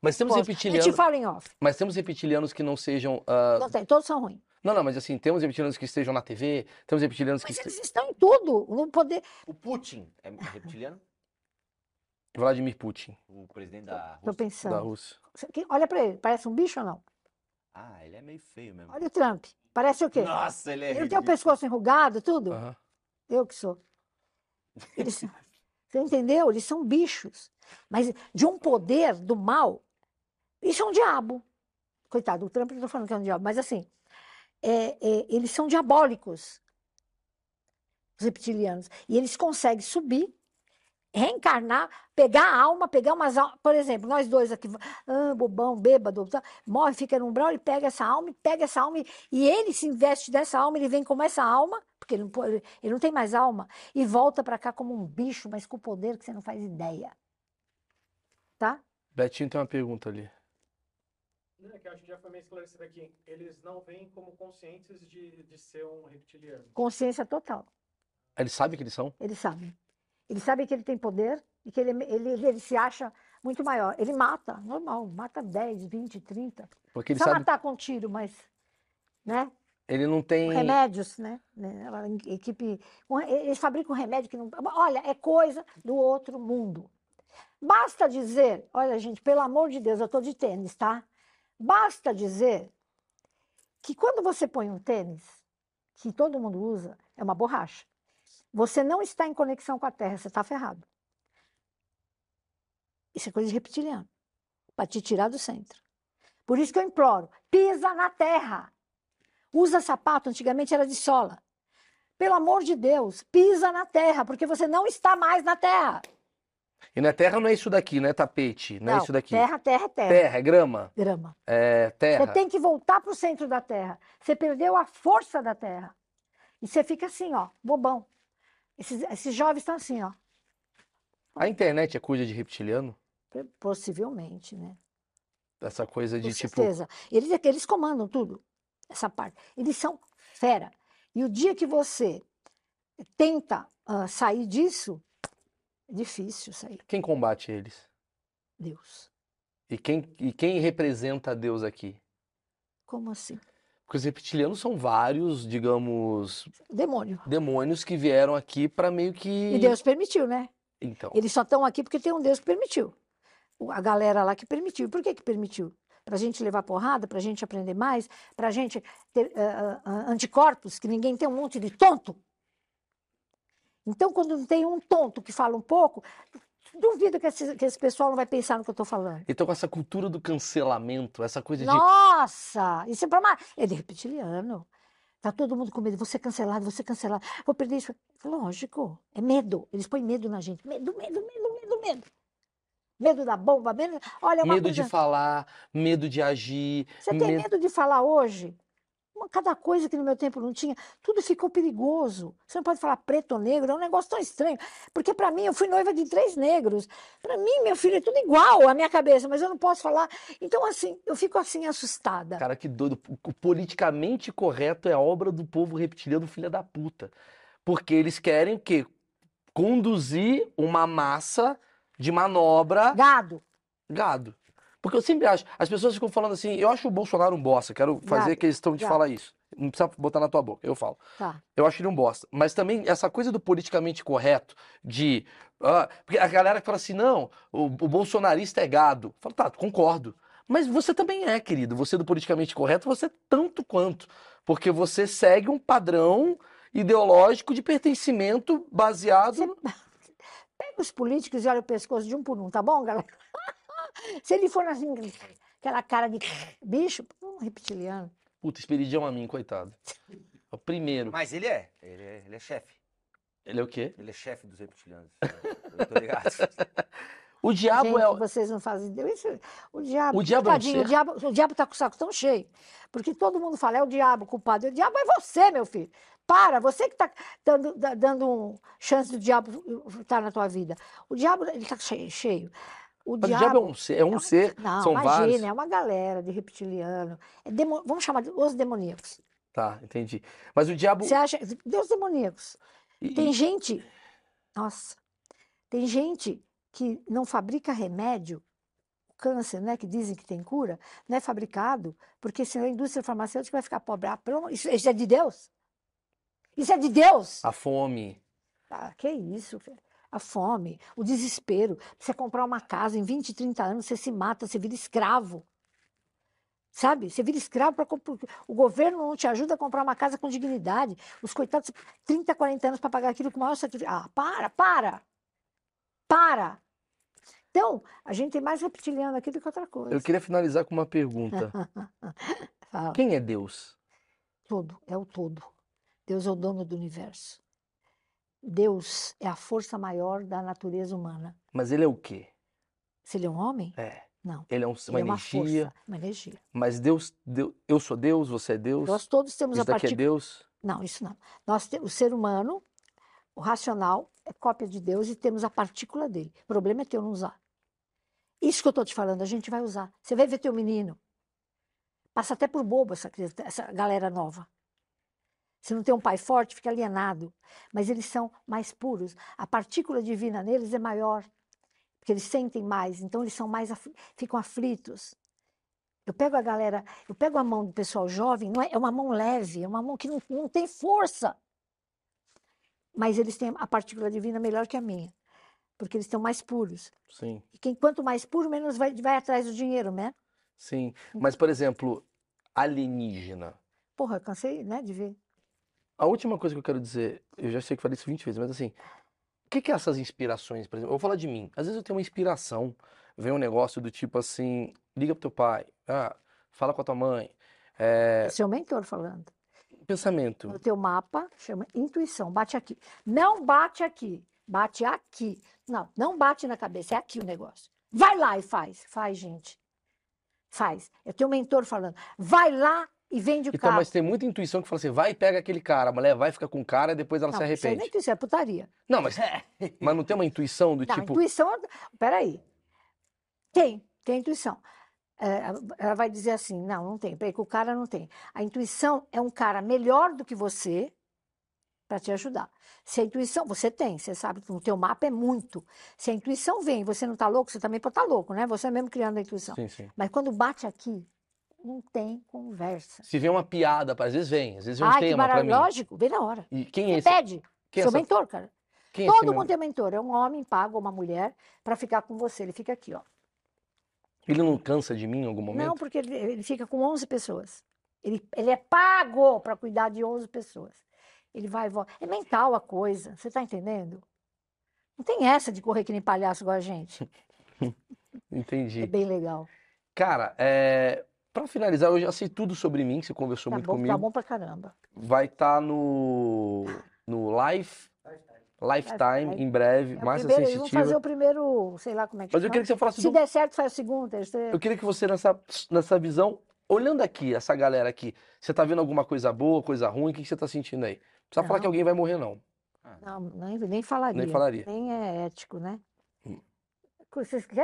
Mas temos Posso. Eu te reptilianos, falo em off. mas temos reptilianos que não sejam. ah, Não tem, todos são ruins. Não, não, mas assim, temos reptilianos que estejam na TV, temos reptilianos que Mas eles estão em tudo. No poder. O Putin é reptiliano? Vladimir Putin, O presidente da Tô Rússia? da pensando. Rússia. Que- Olha para ele, parece um bicho ou não? Ah, ele é meio feio mesmo. Olha o Trump. Parece o quê? Nossa, ele é Ele tem o ridículo. pescoço enrugado, tudo. Aham. Eu que sou. Eles, você entendeu? Eles são bichos. Mas de um poder do mal, isso é um diabo. Coitado, o Trump não estou falando que é um diabo, mas assim, é- é, eles são diabólicos, os reptilianos. E eles conseguem subir, reencarnar, pegar a alma, pegar umas almas. Por exemplo, nós dois aqui, ah, bobão, bêbado, morre, fica no umbral, ele pega essa alma, pega essa alma, e- ele se investe dessa alma, ele vem como essa alma, porque ele não, pode- ele não tem mais alma, e volta para cá como um bicho, mas com poder que você não faz ideia. Tá? Betinho tem uma pergunta ali. Não, é que eu acho que já foi meio esclarecido aqui. Eles não veem como conscientes de, de ser um reptiliano. Consciência total. Ele sabe que eles são? Ele sabe. Ele sabe que ele tem poder e que ele, ele, ele se acha muito maior. Ele mata, normal, mata 10, 20, 30. Porque ele Precisa sabe. matar com tiro, mas. Né? Ele não tem. Remédios, né? né? Equipe. Eles fabricam remédio que não. Olha, é coisa do outro mundo. Basta dizer, olha, gente, pelo amor de Deus, eu estou de tênis, tá? Basta dizer que quando você põe um tênis, que todo mundo usa, é uma borracha. Você não está em conexão com a Terra, você está ferrado. Isso é coisa de reptiliano, para te tirar do centro. Por isso que eu imploro, pisa na terra. Usa sapato, antigamente era de sola. Pelo amor de Deus, pisa na terra, porque você não está mais na terra. E na terra não é isso daqui, não é tapete, não, é isso daqui. Terra, terra, é terra. Terra, é grama, Grama. é terra. Você tem que voltar para o centro da terra. Você perdeu a força da terra. E você fica assim, ó, bobão. Esses, esses jovens estão assim, ó. A internet é coisa de reptiliano? Possivelmente, né? Essa coisa de Com tipo. certeza. Eles, é eles comandam tudo, essa parte. Eles são fera. E o dia que você tenta ah, sair disso, é difícil sair. Quem combate eles? Deus. E quem, e quem representa Deus aqui? Como assim? Porque os reptilianos são vários, digamos, Demônio. demônios que vieram aqui para meio que. E Deus permitiu, né? Então. Eles só estão aqui porque tem um Deus que permitiu. A galera lá que permitiu. Por que que permitiu? Para a gente levar porrada, para a gente aprender mais, para a gente ter ah, ah, anticorpos, que ninguém tem um monte de tonto. Então, quando não tem um tonto que fala um pouco, duvido que esse, que esse pessoal não vai pensar no que eu estou falando. Então, com essa cultura do cancelamento, essa coisa de. Nossa! Isso é para mais. Ele é reptiliano. Tá todo mundo com medo. Vou ser cancelado, vou ser cancelado. Vou perder isso. Lógico. É medo. Eles põem medo na gente. Medo, medo, medo, medo, medo. Medo da bomba, medo. Olha, uma Medo coisa. de falar, medo de agir. Você tem medo- medo de falar hoje? Uma- Cada coisa que no meu tempo não tinha, tudo ficou perigoso. Você não pode falar preto ou negro, é um negócio tão estranho. Porque para mim, eu fui noiva de três negros. Para mim, meu filho, é tudo igual à minha cabeça, mas eu não posso falar. Então, assim, eu fico assim assustada. Cara, que doido. O politicamente correto é obra do povo reptiliano, filha da puta. Porque eles querem o quê? Conduzir uma massa de manobra Gado. gado. Porque eu sempre acho, as pessoas ficam falando assim, eu acho o Bolsonaro um bosta, quero fazer Gado, questão de gado. falar isso. Não precisa botar na tua boca, eu falo. Tá. Eu acho ele um bosta. Mas também essa coisa do politicamente correto, de. ah, porque a galera que fala assim, não, o, o bolsonarista é gado. Eu falo, tá, concordo. Mas você também é, querido. Você do politicamente correto, você é tanto quanto. Porque você segue um padrão ideológico de pertencimento baseado. Você- <laughs> Pega os políticos e olha o pescoço de um por um, tá bom, galera? <laughs> Se ele for assim, aquela cara de bicho, um reptiliano. Puta, Esperidião a mim, coitado. <laughs> É o primeiro. Mas ele é. Ele é, ele é chefe. Ele é o quê? Ele é chefe dos reptilianos. Eu tô ligado. O diabo Gente, é. o- vocês não fazem. Isso- O diabo, O diabo é um tadinho, o diabo, o diabo tá com o saco tão cheio. Porque todo mundo fala, é o diabo culpado. O diabo é você, meu filho. Para, você que tá dando, da- dando um chance do diabo estar na tua vida. O diabo, ele tá cheio. cheio. O Mas o diabo é um ser, é um ser. Não, são imagina, vários. é uma galera de reptiliano. É demo- vamos chamar de os demoníacos. Tá, entendi. Mas o diabo. Você acha. Deus demoníacos. e- Tem gente. Nossa. Tem gente que não fabrica remédio. O câncer, né? Que dizem que tem cura, não é fabricado, porque senão a indústria farmacêutica vai ficar pobre. Ah, isso, isso é de Deus? Isso é de Deus? A fome. Ah, que isso, velho. A fome, o desespero. Você comprar uma casa em 20, 30 anos, você se mata, você vira escravo. Sabe? Você vira escravo para o governo não te ajuda a comprar uma casa com dignidade. Os coitados, 30, 40 anos para pagar aquilo com o maior sacrifício. Ah, para, para! Para! Então, a gente tem mais reptiliano aqui do que outra coisa. Eu queria finalizar com uma pergunta. <laughs> Quem é Deus? Todo, é o todo. Deus é o dono do universo. Deus é a força maior da natureza humana. Mas ele é o quê? Se ele é um homem, É. não. Ele é um- uma Ele é uma energia. força, uma energia. Mas Deus, Deus, eu sou Deus, você é Deus. Nós todos temos Isso a daqui é. Deus. Não, isso não. Nós o ser humano, o racional, é cópia de Deus e temos a partícula dele. O problema é teu não usar. Isso que eu estou te falando, a gente vai usar. Você vai ver teu menino. Passa até por bobo essa, essa galera nova. Se não tem um pai forte, fica alienado. Mas eles são mais puros. A partícula divina neles é maior. Porque eles sentem mais, então eles são mais ficam aflitos. Eu pego a galera, eu pego a mão do pessoal jovem, não é, é uma mão leve, é uma mão que não, não tem força. Mas eles têm a partícula divina melhor que a minha. Porque eles estão mais puros. Sim, E quem, quanto mais puro, menos vai, vai atrás do dinheiro, né? sim. Mas, por exemplo, alienígena. Porra, eu cansei, né, de ver. A última coisa que eu quero dizer, eu já sei que falei isso 20 vezes, mas assim, o que que é essas inspirações, por exemplo? Eu vou falar de mim. Às vezes eu tenho uma inspiração, vem um negócio do tipo assim, liga pro teu pai, ah, fala com a tua mãe. É, Seu mentor falando. pensamento. No teu mapa, chama intuição. Bate aqui. Não bate aqui. Bate aqui. Não, não bate na cabeça. É aqui o negócio. Vai lá e faz. Faz, gente. Faz. Eu tenho um mentor falando. Vai lá e vende o Então, carro. mas tem muita intuição que fala assim, vai e pega aquele cara, a mulher vai ficar com o cara e depois ela não, se isso aí não é arrepende. intuição, é putaria. Não, mas, <laughs> mas não tem uma intuição do Não, tipo, intuição. é- Peraí. Tem, tem intuição. É, ela vai dizer assim: não, não tem. Peraí, que o cara não tem. A intuição é um cara melhor do que você para te ajudar. Se a intuição, você tem, você sabe que no teu mapa é muito. Se a intuição vem e você não está louco, você também pode estar louco, né? Você mesmo criando a intuição. sim, sim. Mas quando bate aqui, não tem conversa. Se vem uma piada, às vezes vem, às vezes vem um que tema maravilhoso. mim. Lógico, vem na hora. E quem é esse? pede. Quem é Seu essa- mentor, cara. quem é Todo meu- mundo tem mentor. É um homem pago ou uma mulher para ficar com você. Ele fica aqui, ó. Ele não cansa de mim em algum momento? Não, porque ele, ele fica com 11 pessoas. Ele, ele é pago para cuidar de 11 pessoas. Ele vai e volta. É mental a coisa, você está entendendo? Não tem essa de correr que nem palhaço igual a gente. <laughs> É Entendi. bem legal. Cara, é... para finalizar, eu já sei tudo sobre mim, você conversou Tá muito bom, comigo. tá bom pra caramba. Vai estar no no Life Lifetime Lifetime. em breve, É primeiro, vão sensitiva. fazer o primeiro, sei lá como é que Mas eu chama. queria que você falasse Se do... der certo, faz o segundo, terceiro. Eu queria que você nessa nessa visão, olhando aqui essa galera aqui, você tá vendo alguma coisa boa, coisa ruim? O que que você tá sentindo aí? Não precisa falar que Não. alguém vai morrer não. Não, nem, nem falaria. Nem falaria. Nem é ético, né? Hum.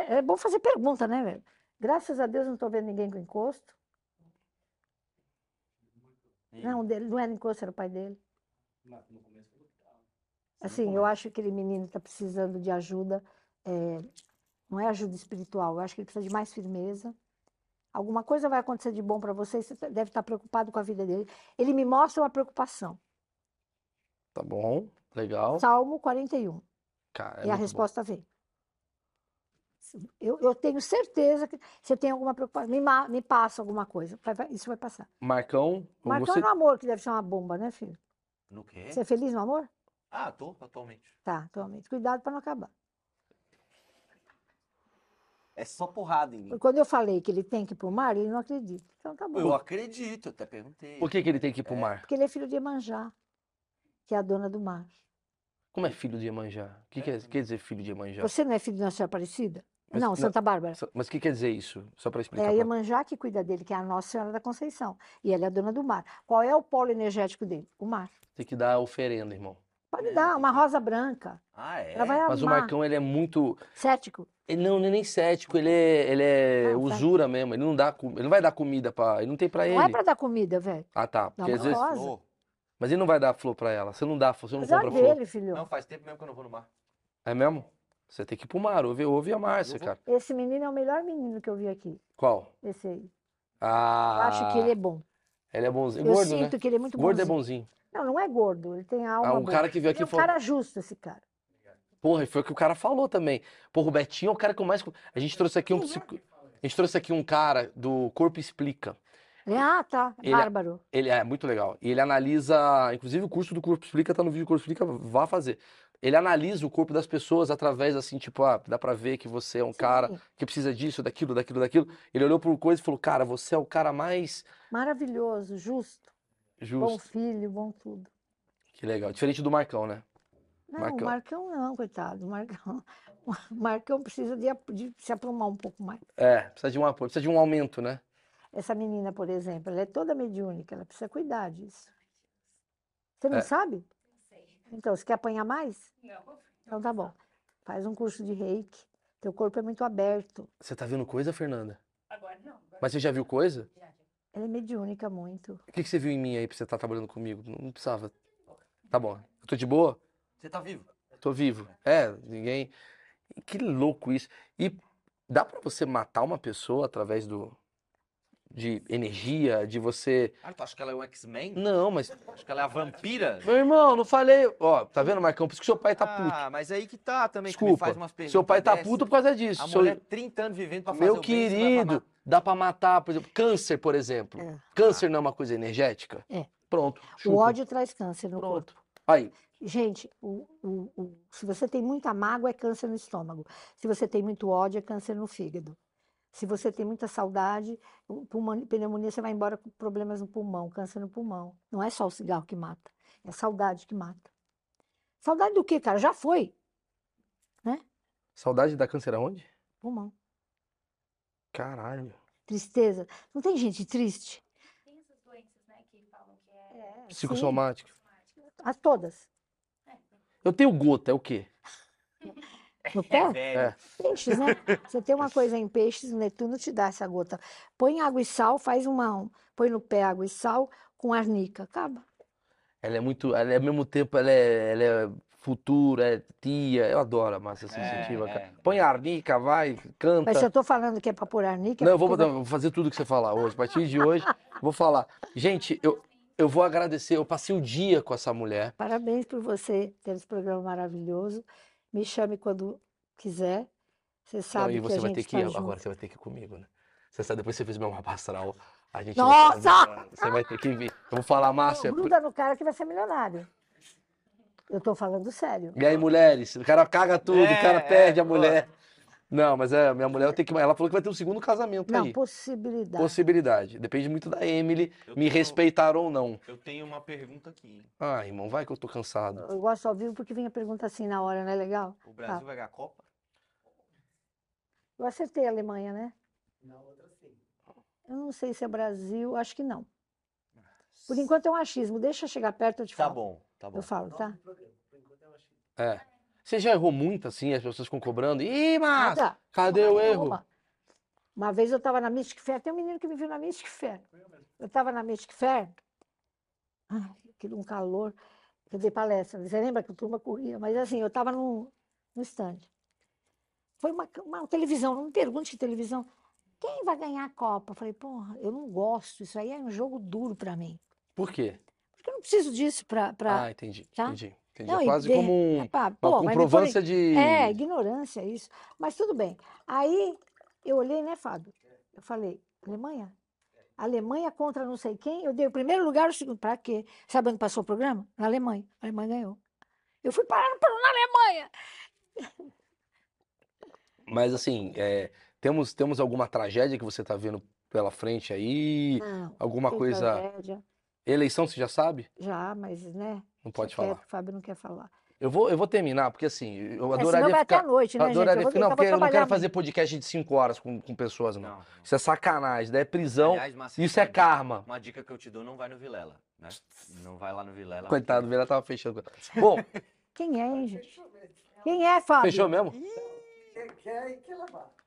É bom fazer pergunta, né, velho? Graças a Deus não estou vendo ninguém com encosto. Não, dele, não era encosto, era o pai dele. Assim, eu acho que aquele menino está precisando de ajuda. é, não é ajuda espiritual, eu acho que ele precisa de mais firmeza. Alguma coisa vai acontecer de bom para você, você deve estar preocupado com a vida dele. Ele me mostra uma preocupação. Tá bom? Legal. Salmo 41. Cara, é e a muito bom. resposta vem. Eu, eu tenho certeza que você tem alguma preocupação. Me, me passa alguma coisa. Vai- vai- isso vai passar. Marcão, Marcão você é no amor, que deve ser uma bomba, né, filho? No quê? Você é feliz no amor? Ah, tô, atualmente. Tá, atualmente. Cuidado para não acabar. É só porrada em mim. Quando eu falei que ele tem que ir pro mar, ele não acredita. Então tá bom. Eu acredito, eu até perguntei. Por que, que ele tem que ir pro mar? Porque ele é filho de Iemanjá, que é a dona do mar. Como é filho de Iemanjá? O que quer, quer dizer filho de Iemanjá? Você não é filho de Nossa Senhora Aparecida? Mas não, não- Santa Bárbara. Mas o que quer dizer isso? Só para É explicar. a pra- Iemanjá que cuida dele, que é a Nossa Senhora da Conceição. E ela é a dona do mar. Qual é o polo energético dele? O mar. Tem que dar oferenda, irmão. Pode É, dar, uma rosa branca. Ah, é? Ela vai Mas o. Marcão, ele é muito. Cético. Ele não, ele é nem cético, ele é, ele é Não, tá. usura mesmo. Ele não dá, ele não vai dar comida pra. Ele não tem pra ele. Não é pra dar comida, velho. Ah, tá. Porque às vezes. rosa. Flor. Mas ele não vai dar flor pra ela. Você não dá, você não Mas é compra flor. dele, filho. Não, faz tempo mesmo que eu não vou no mar. É mesmo? Você tem que ir pro mar. Ouve, ouve a Márcia, Eu vou. cara. Esse menino é o melhor menino que eu vi aqui. Qual? Esse aí. Eu Ah. acho que ele é bom. Ele é bonzinho. Eu Gordo, sinto né? que ele é muito Gordo é bonzinho. bonzinho. Não, não é gordo. Ele tem alma Ah, o boa. cara que veio Ele aqui é um falou. cara justo, esse cara. Porra, e foi o que o cara falou também. Porra, o Betinho é o cara que eu mais. A gente trouxe aqui um. Quem é? psico- A gente trouxe aqui um cara do Corpo Explica. Ele, ah, tá. Ele é- Bárbaro. Ele é muito legal. E ele analisa, inclusive o curso do Corpo Explica tá no vídeo do Corpo Explica, vá fazer. Ele analisa o corpo das pessoas através assim, tipo, ah, dá pra ver que você é um cara Sim. que precisa disso, daquilo, daquilo, daquilo. Ele olhou por coisa e falou: "Cara, você é o cara mais Maravilhoso, justo. Bom justo". filho, bom tudo. Que legal. Diferente do Marcão, né? Não, Marcão. o Marcão não, coitado. O Marcão, <laughs> o Marcão precisa de, de se aprumar um pouco mais. É, precisa de um apoio, precisa de um aumento, né? Essa menina, por exemplo, ela é toda mediúnica, ela precisa cuidar disso. Você não É. sabe? Então, você quer apanhar mais? Não. Então tá bom. Faz um curso de reiki. Teu corpo é muito aberto. Você tá vendo coisa, Fernanda? Agora não. Agora Mas você já viu coisa? já. Ela é mediúnica muito. O que que você viu em mim aí pra você estar trabalhando comigo? Não não precisava. Tá bom. Eu tô de boa? Você tá vivo? Tô vivo. É, ninguém. Que louco isso. E dá pra você matar uma pessoa através do de energia, de você. Ah, tu acha que ela é o X-Men? Não, mas Acho que ela é a vampira? meu irmão, não falei. Ó, tá vendo, Marcão? Por isso que seu pai tá puto. Ah, mas aí que tá também, que me Desculpa. faz umas perguntas Seu pai tá dessa. puto por causa disso. A Seu- mulher 30 anos vivendo pra fazer Meu o querido, dá pra matar, por exemplo, câncer, por exemplo. É. Câncer não é uma coisa energética? É. Pronto. O chupa. ódio traz câncer no corpo. Pronto. Aí, Gente, o- o- o- se você tem muita mágoa, é câncer no estômago. Se você tem muito ódio, é câncer no fígado. Se você tem muita saudade, pneumonia, você vai embora com problemas no pulmão, câncer no pulmão. Não é só o cigarro que mata, é a saudade que mata. Saudade do quê, cara? Já foi. saudade da câncer aonde? Pulmão. Caralho. Tristeza. Não tem gente triste? Tem essas doenças, né, que falam que é. Psicossomático. A todas. Eu tenho gota, é o quê? <laughs> No <laughs> pé? Velho. É. Peixes, né? Você tem uma coisa em peixes, o Netuno te dá essa gota. Põe água e sal, faz uma. Põe no pé água e sal com arnica. Acaba. Ela é muito. Ela é ao mesmo tempo, ela é, ela é futuro, é tia. Eu adoro a massa sensitiva, é. Põe a arnica, vai, canta. Mas se eu tô falando que é pra pôr arnica, é Não, eu vou, botar- vou fazer tudo que você falar hoje. A partir de hoje, vou falar. Gente, eu, eu vou agradecer. Eu passei o dia com essa mulher. Parabéns por você ter esse programa maravilhoso. Me chame quando quiser. Você Não, sabe que você a vai gente ter que tá ir. Agora você vai ter que ir comigo, né? Você sabe, depois você fez meu mapa astral. A gente Nossa! Você vai ter que vir. Eu vou falar, Márcia. Gruda no cara que vai ser milionário. Eu tô falando sério. E aí, mulheres? O cara caga tudo, o cara É, perde é, a mulher. Não, mas é, minha mulher tenho que. Ela falou que vai ter um segundo casamento Não, aí. possibilidade. Possibilidade. Depende muito da Emily Eu me tenho- respeitar ou não. Eu tenho uma pergunta aqui. Ah, irmão, vai que eu tô cansado. Eu gosto ao vivo porque vem a pergunta assim na hora, não é legal? O Brasil Tá. vai ganhar a Copa? Eu acertei a Alemanha, né? Eu não sei se é Brasil, acho que não. Por enquanto é um achismo. Deixa eu chegar perto, eu te Tá falo. bom, tá bom. Eu falo, tá? É. Você já errou muito assim, as pessoas ficam cobrando? Ih, mas Nada. cadê o erro? Uma. Uma vez eu estava na Mystic Fair, tem um menino que me viu na Mystic Fair. Eu estava na Mystic Fair, ai, aquilo um calor, eu dei palestra. Você lembra que a turma corria? Mas assim, eu estava no, no stand. Foi uma, uma televisão, não me pergunte que televisão. Quem vai ganhar a Copa? Eu falei, porra, eu não gosto, isso aí é um jogo duro para mim. Por quê? Porque eu não preciso disso para. Ah, entendi, tá? entendi. Entendi. Não, É quase de- como um- uma pô, comprovância de. É, ignorância isso. Mas tudo bem. Aí eu olhei, né, Fábio? Eu falei, Alemanha? Alemanha contra não sei quem. Eu dei o primeiro lugar, o segundo. Para quê? Sabe onde passou o programa? Na Alemanha. A Alemanha ganhou. Eu fui parar na Alemanha. Mas assim, é, temos, temos alguma tragédia que você tá vendo pela frente aí? Não, Alguma coisa. tragédia. Eleição, você já sabe? Já, mas, né? Não pode falar. quieto, O Fábio não quer falar. Eu vou, eu vou terminar, porque assim, eu É, senão adoraria vai até ficar. a noite, né, eu gente? Eu adoraria ficar. Não, porque eu não quero fazer podcast de 5 horas com, com pessoas, não. Não. Isso é sacanagem, isso daí é prisão, Aliás, Márcia, isso é karma. Uma dica que eu te dou, não vai no Vilela, né? Não vai lá no Vilela. Coitado, o Vila tava fechando. <laughs> Bom, Quem é, hein, gente? Quem é, Fábio? fechou mesmo?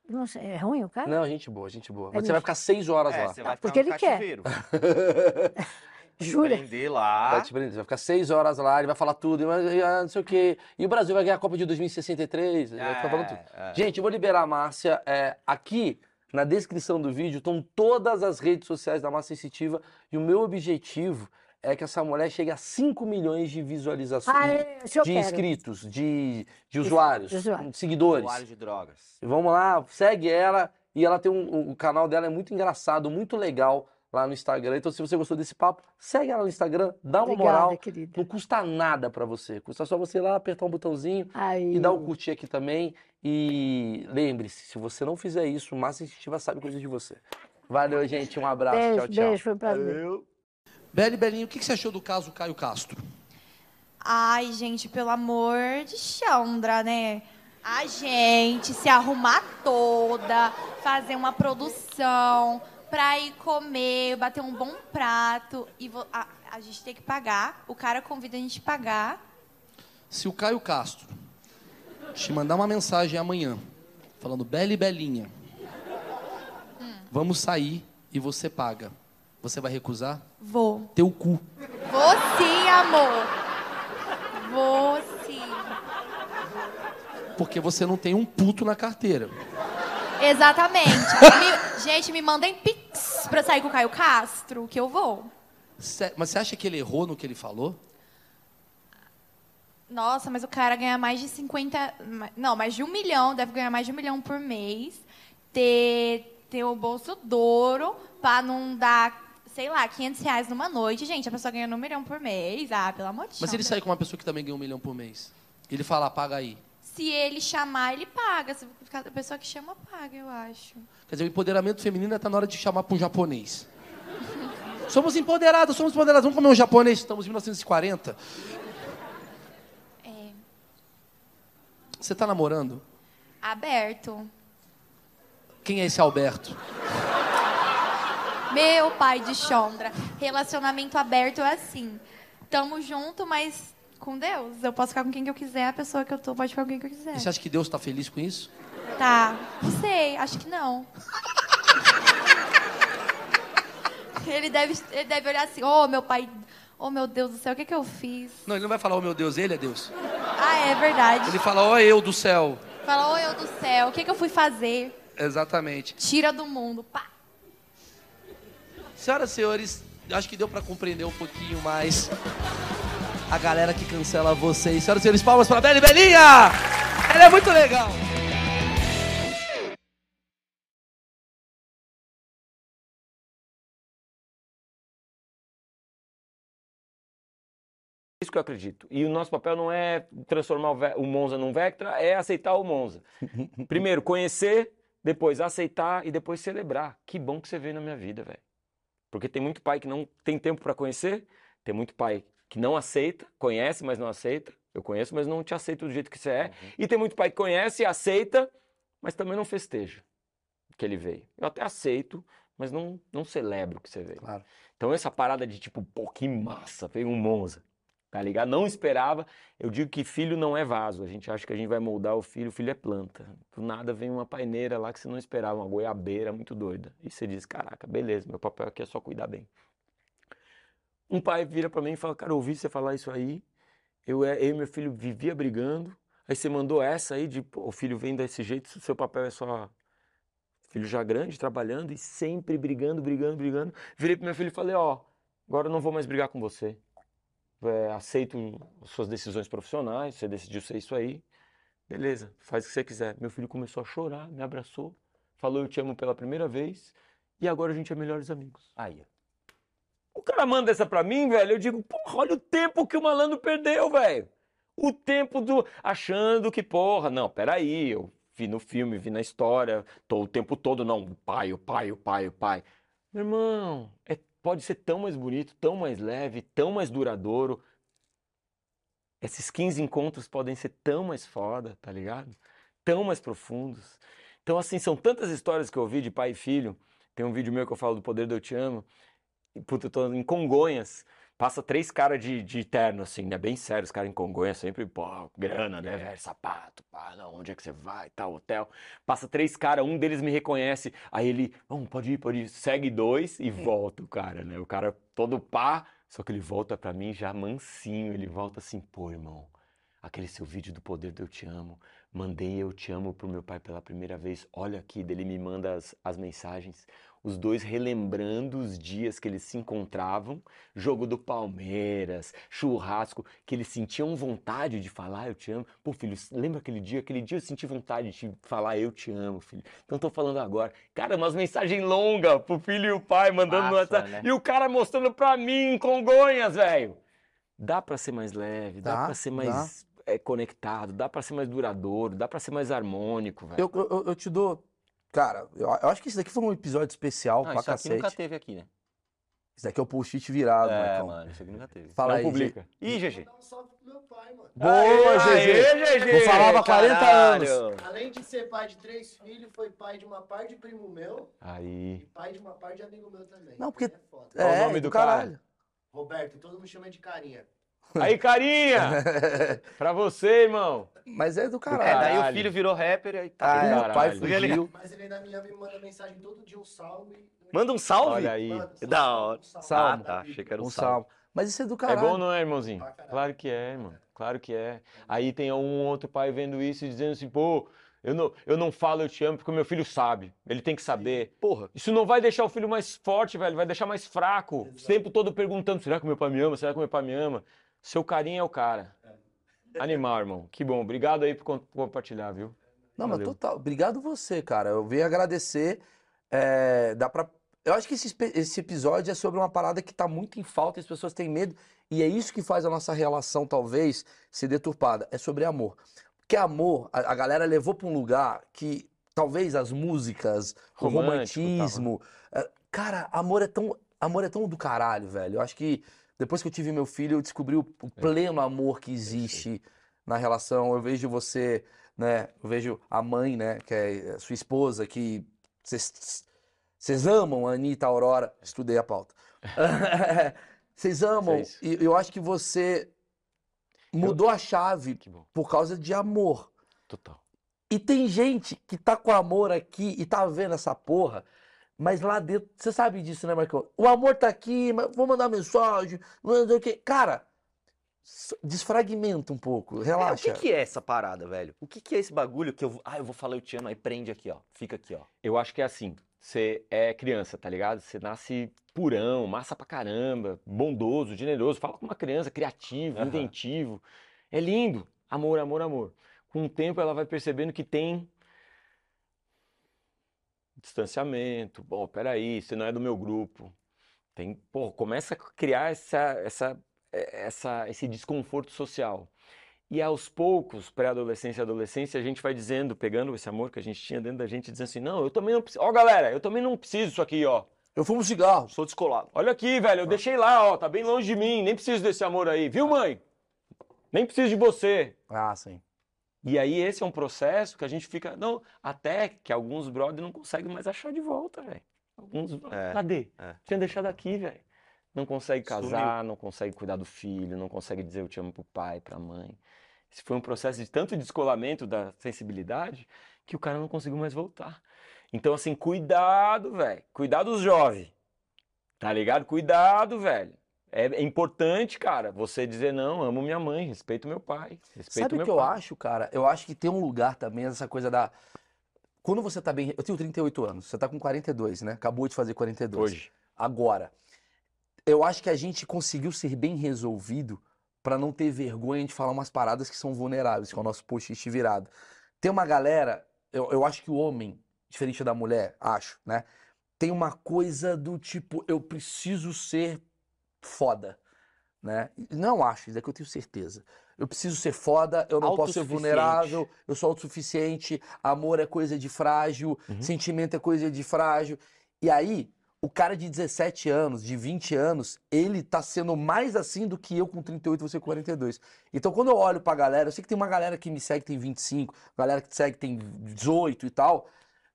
Não sei, é ruim o cara? Não, gente boa, gente boa. É Mas você vai ficar 6 horas É, lá. você vai porque ficar no ele quer. <laughs> Jura? Prender lá. Vai te prender, você vai ficar 6 horas lá, ele vai falar tudo, ah, não sei o quê. E o Brasil vai ganhar a Copa de 2063, ele vai ficar falando tudo. É, é. Gente, eu vou liberar a Márcia. é, aqui na descrição do vídeo estão todas as redes sociais da Márcia Sensitiva e o meu objetivo é que essa mulher chegue a 5 milhões de visualizações, Ah, é, de inscritos, de, de usuários, de usuários. de seguidores. Usuário de drogas. Vamos lá, segue ela e ela tem um, o canal dela é muito engraçado, muito legal lá no Instagram. Então, se você gostou desse papo, segue ela no Instagram, dá uma Obrigada, moral. querida. Não custa nada pra você, custa só você ir lá apertar um botãozinho Aí. e dar um curtir aqui também. E lembre-se, se você não fizer isso, Márcia Instintiva sabe coisa de você. Valeu, gente. Um abraço. Beijo, tchau, tchau. beijo, foi um prazer. Beli, Belinho, o que você achou do caso Caio Castro? Ai, gente, pelo amor de Chandra, né? A gente se arrumar toda, fazer uma produção pra ir comer, bater um bom prato e vo- a, a gente tem que pagar. O cara convida a gente a pagar. Se o Caio Castro te mandar uma mensagem amanhã, falando Bela e Belinha, vamos sair e você paga, você vai recusar? Vou. Teu cu. Vou sim, amor. Vou sim. Porque você não tem um puto na carteira. Exatamente. Me- gente, me mandem pix pra sair com o Caio Castro, que eu vou. Mas você acha que ele errou no que ele falou? Nossa, mas o cara ganha mais de 50. ma- Não, mais de um milhão, deve ganhar mais de um milhão por mês. Ter, ter o bolso duro pra não dar, sei lá, 500 reais numa noite. Gente, a pessoa ganhando um milhão por mês. Ah, pelo amor de Deus. Mas se ele sair com uma pessoa que também ganha um milhão por mês, ele fala, paga aí. Se ele chamar, ele paga. Se a pessoa que chama, paga, eu acho. Quer dizer, o empoderamento feminino está na hora de chamar para um japonês. Somos empoderados, somos empoderados. Vamos comer um japonês, estamos em 1940. É. Você está namorando? Aberto. Quem é esse Alberto? Meu pai de Chondra. Relacionamento aberto é assim. Tamo junto, mas com Deus. Eu posso ficar com quem que eu quiser, a pessoa que eu tô pode ficar com quem que eu quiser. E você acha que Deus está feliz com isso? Tá. Não sei, acho que não. <laughs> ele, deve, ele deve olhar assim, oh, meu pai, oh, meu Deus do céu, o que que eu fiz? Não, ele não vai falar, oh meu Deus, ele é Deus. Ah, é verdade. Ele fala, ó eu do céu. Fala, oh, eu do céu, o que que eu fui fazer? Exatamente. Tira do mundo, pá. Senhoras e senhores, acho que deu para compreender um pouquinho mais a galera que cancela vocês. Senhoras e senhores, palmas para a Beli Belinha! Ela é muito legal! isso que eu acredito. E o nosso papel não é transformar o Monza num Vectra, é aceitar o Monza. <laughs> Primeiro, conhecer, depois aceitar e depois celebrar. Que bom que você veio na minha vida, velho. Porque tem muito pai que não tem tempo para conhecer, tem muito pai que não aceita, conhece, mas não aceita. Eu conheço, mas não te aceito do jeito que você é. E tem muito pai que conhece, aceita, mas também não festeja que ele veio. Eu até aceito, mas não, não celebro que você veio. Claro. Então essa parada de tipo, pô, que massa, veio um Monza, tá ligado? Não esperava. Eu digo que filho não é vaso. A gente acha que a gente vai moldar o filho, o filho é planta. Do nada vem uma paineira lá que você não esperava, uma goiabeira muito doida. E você diz, caraca, beleza, meu papel aqui é só cuidar bem. Um pai vira pra mim e fala, cara, eu ouvi você falar isso aí. Eu, é- eu e meu filho vivia brigando. Aí você mandou essa aí de, pô, o filho vem desse jeito, seu papel é só filho já grande, trabalhando e sempre brigando, brigando, brigando. Virei pro meu filho e falei, ó, agora eu não vou mais brigar com você. É, aceito as suas decisões profissionais, você decidiu ser isso aí. Beleza, faz o que você quiser. Meu filho começou a chorar, me abraçou, falou eu te amo pela primeira vez E agora a gente é melhores amigos. Aí. O cara manda essa pra mim, velho. Eu digo, porra, olha o tempo que o malandro perdeu, velho. O tempo do. achando que, porra, não, peraí, eu vi no filme, vi na história, tô o tempo todo, não, o pai, o pai, o pai, o pai. Meu irmão, é, pode ser tão mais bonito, tão mais leve, tão mais duradouro. Esses 15 encontros podem ser tão mais foda, tá ligado? Tão mais profundos. Então, assim, são tantas histórias que eu ouvi de pai e filho. Tem um vídeo meu que eu falo do poder do eu te amo. Puta, eu tô em Congonhas. Passa três caras de, de terno, assim, né? Bem sério, os caras em Congonhas sempre, pô, grana, né, velho? Sapato, pá, não, onde é que você vai, tal, hotel. Passa três caras, um deles me reconhece. Aí ele, vamos, pode ir, pode ir. Segue dois e volta o cara, né? O cara todo pá, só que ele volta pra mim já mansinho. Ele volta assim, pô, irmão, aquele seu vídeo do poder do eu te amo. Mandei eu te amo pro meu pai pela primeira vez. Olha aqui, dele me manda as, as mensagens. Os dois relembrando os dias que eles se encontravam, jogo do Palmeiras, churrasco, que eles sentiam vontade de falar eu te amo. Pô, filho, lembra aquele dia? Aquele dia eu senti vontade de falar eu te amo, filho. Então tô falando agora. Cara, umas mensagens longas pro filho e o pai mandando no WhatsApp. né? E o cara mostrando pra mim em Congonhas, velho. Dá pra ser mais leve, dá, Dá, pra ser dá. mais é, conectado, dá pra ser mais duradouro, dá pra ser mais harmônico, velho. Eu, eu, eu te dou. Cara, eu, eu acho que esse daqui foi um episódio especial Não, pra isso aqui cacete. nunca teve aqui, né? Esse daqui é o post-it virado, É, Marcão. mano, isso aqui nunca teve. Fala Não aí, publica. Ih, GG. Vou dar um salve pro meu pai, mano. Boa, GG. Não falava há 40 anos. Caralho. Além de ser pai de três filhos, foi pai de uma par de primo meu e Aí. pai de uma par de amigo meu também. Não, porque- É foda. Qual o É, nome do do cara? caralho. Roberto, todo mundo chama de carinha. Aí, carinha! <laughs> pra você, irmão. Mas é do É, caralho. daí o filho virou rapper e Ah, tá. é, o pai fugiu. Mas ele ainda me ama e me manda mensagem todo dia, um salve. Manda um salve? Olha aí. Manda, Que da hora. um salve. Ah, tá. Achei que era um, Um salve. salmo. Mas isso é do É caralho. bom, não é, irmãozinho? Caralho. Claro que é, irmão. Claro que é. Aí tem um outro pai vendo isso e dizendo assim, pô, eu não, eu não falo eu te amo porque o meu filho sabe. Ele tem que saber. Porra. Isso não vai deixar o filho mais forte, velho. Vai deixar mais fraco. O tempo todo perguntando: será que meu pai me ama? Será que meu pai me ama? Seu carinho é o cara. Animal, irmão. Que bom. Obrigado aí por com- compartilhar, viu? Não, mas Valeu. total. Obrigado você, cara. Eu venho agradecer. É, dá pra... Eu acho que esse, esse episódio é sobre uma parada que tá muito em falta as pessoas têm medo. E é isso que faz a nossa relação, talvez, ser deturpada. É sobre amor. Porque amor, a, a galera levou pra um lugar que talvez as músicas, o Romântico tal, né? romantismo. é, Cara, amor é tão. Amor é tão do caralho, velho. Eu acho que depois que eu tive meu filho, eu descobri o, É. o pleno amor que existe na relação. Eu vejo você, né? Eu vejo a mãe, né? Que é a sua esposa, que vocês amam a Anitta, a Aurora. Estudei a pauta. <laughs> Vocês amam. Isso. E eu acho que você mudou a chave por causa de amor. Total. E tem gente que tá com amor aqui e tá vendo essa porra, mas lá dentro, você sabe disso, né, Marcão? O amor tá aqui, mas vou mandar mensagem, não sei o quê. Cara, desfragmenta um pouco, É, o relaxa. que, que é essa parada, velho? O que, que é esse bagulho que eu. vou- Ah, eu vou falar eu te amo, aí prende aqui, ó. Fica aqui, ó. Eu acho que é assim. Você é criança, tá ligado? Você nasce purão, massa pra caramba, bondoso, generoso. Fala com uma criança, criativo, Aham. inventivo. É lindo. Amor, amor, amor. Com o tempo ela vai percebendo que tem distanciamento. Bom, peraí, você não é do meu grupo. Tem, pô, começa a criar essa, essa, eh, essa, esse desconforto social. E aos poucos, pré-adolescência e adolescência, a gente vai dizendo, pegando esse amor que a gente tinha dentro da gente, dizendo assim: não, eu também não preciso. Ó, galera, eu também não preciso disso aqui, ó. Eu fumo cigarro. Sou descolado. Olha aqui, velho, eu deixei lá, ó, tá bem longe de mim, nem preciso desse amor aí, viu, mãe? Nem preciso de você. Ah, sim. E aí esse é um processo que a gente fica, não, até que alguns brothers não conseguem mais achar de volta, velho. Alguns, É, cadê? é. Tinha deixado aqui, velho. Não consegue Sumiu. casar, não consegue cuidar do filho, não consegue dizer eu te amo pro pai, pra mãe. Esse foi um processo de tanto descolamento da sensibilidade que o cara não conseguiu mais voltar. Então, assim, cuidado, velho. Cuidado dos jovens. Tá ligado? Cuidado, velho. É, é importante, cara, você dizer não, amo minha mãe, respeito meu pai, respeito Sabe o meu que eu pai. acho, cara? Eu acho que tem um lugar também, essa coisa da. Quando você tá bem. Eu tenho 38 anos, você tá com 42, né? Acabou de fazer 42. Hoje. Agora, eu acho que a gente conseguiu ser bem resolvido pra não ter vergonha de falar umas paradas que são vulneráveis, que é o nosso post-it virado. Tem uma galera, eu, eu acho que o homem, diferente da mulher, acho, né? tem uma coisa do tipo, eu preciso ser foda, né? Não acho, isso é que eu tenho certeza. Eu preciso ser foda, eu não posso ser vulnerável, eu sou autossuficiente, amor é coisa de frágil, sentimento é coisa de frágil. E aí, o cara de 17 anos, de 20 anos, ele tá sendo mais assim do que eu com 38 e você com 42. Então, quando eu olho pra galera, eu sei que tem uma galera que me segue que tem 25, galera que te segue que tem 18 e tal.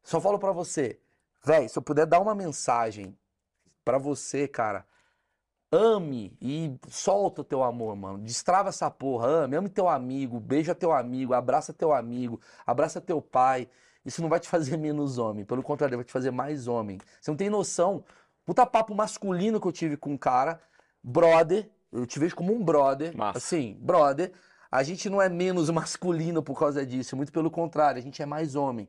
Só falo pra você, véi, se eu puder dar uma mensagem pra você, cara, ame e solta o teu amor, mano. Destrava essa porra, ame, ame teu amigo, beija teu amigo, abraça teu amigo, abraça teu pai. Isso não vai te fazer <laughs> menos homem, pelo contrário, vai te fazer mais homem. Você não tem noção. Puta papo masculino que eu tive com um cara, brother, eu te vejo como um brother, Massa. assim, brother. A gente não é menos <laughs> masculino por causa disso, muito pelo contrário, a gente é mais homem.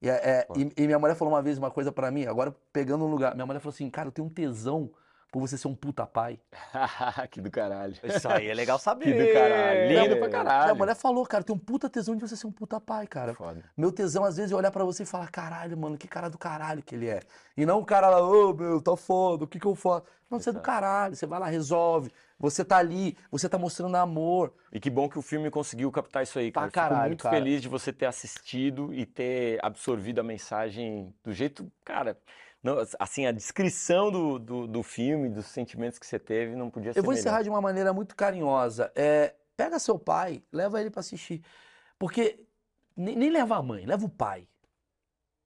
E, é- é- e- e minha mulher falou uma vez uma coisa pra mim, agora pegando um lugar, minha mulher falou assim, cara, eu tenho um tesão por você ser um puta pai. <laughs> que do caralho. Isso aí é legal saber. Que do caralho. Lindo pra Minha caralho. mulher falou, cara, tem um puta tesão de você ser um puta pai, cara. Foda. Meu tesão, às vezes, é olhar pra você e falar, caralho, mano, que cara do caralho que ele é. E não o cara lá, ô, meu, tá foda, o que que eu faço? Não, você é do caralho, você vai lá, resolve. Você tá ali, você tá mostrando amor. E que bom que o filme conseguiu captar isso aí, Pra cara. Eu Fico caralho, muito cara. feliz de você ter assistido e ter absorvido a mensagem do jeito, cara. Não, assim, a descrição do, do, do filme, dos sentimentos que você teve, não podia ser Eu vou melhor. encerrar de uma maneira muito carinhosa. É, pega seu pai, leva ele pra assistir. Porque nem, nem leva a mãe, leva o pai.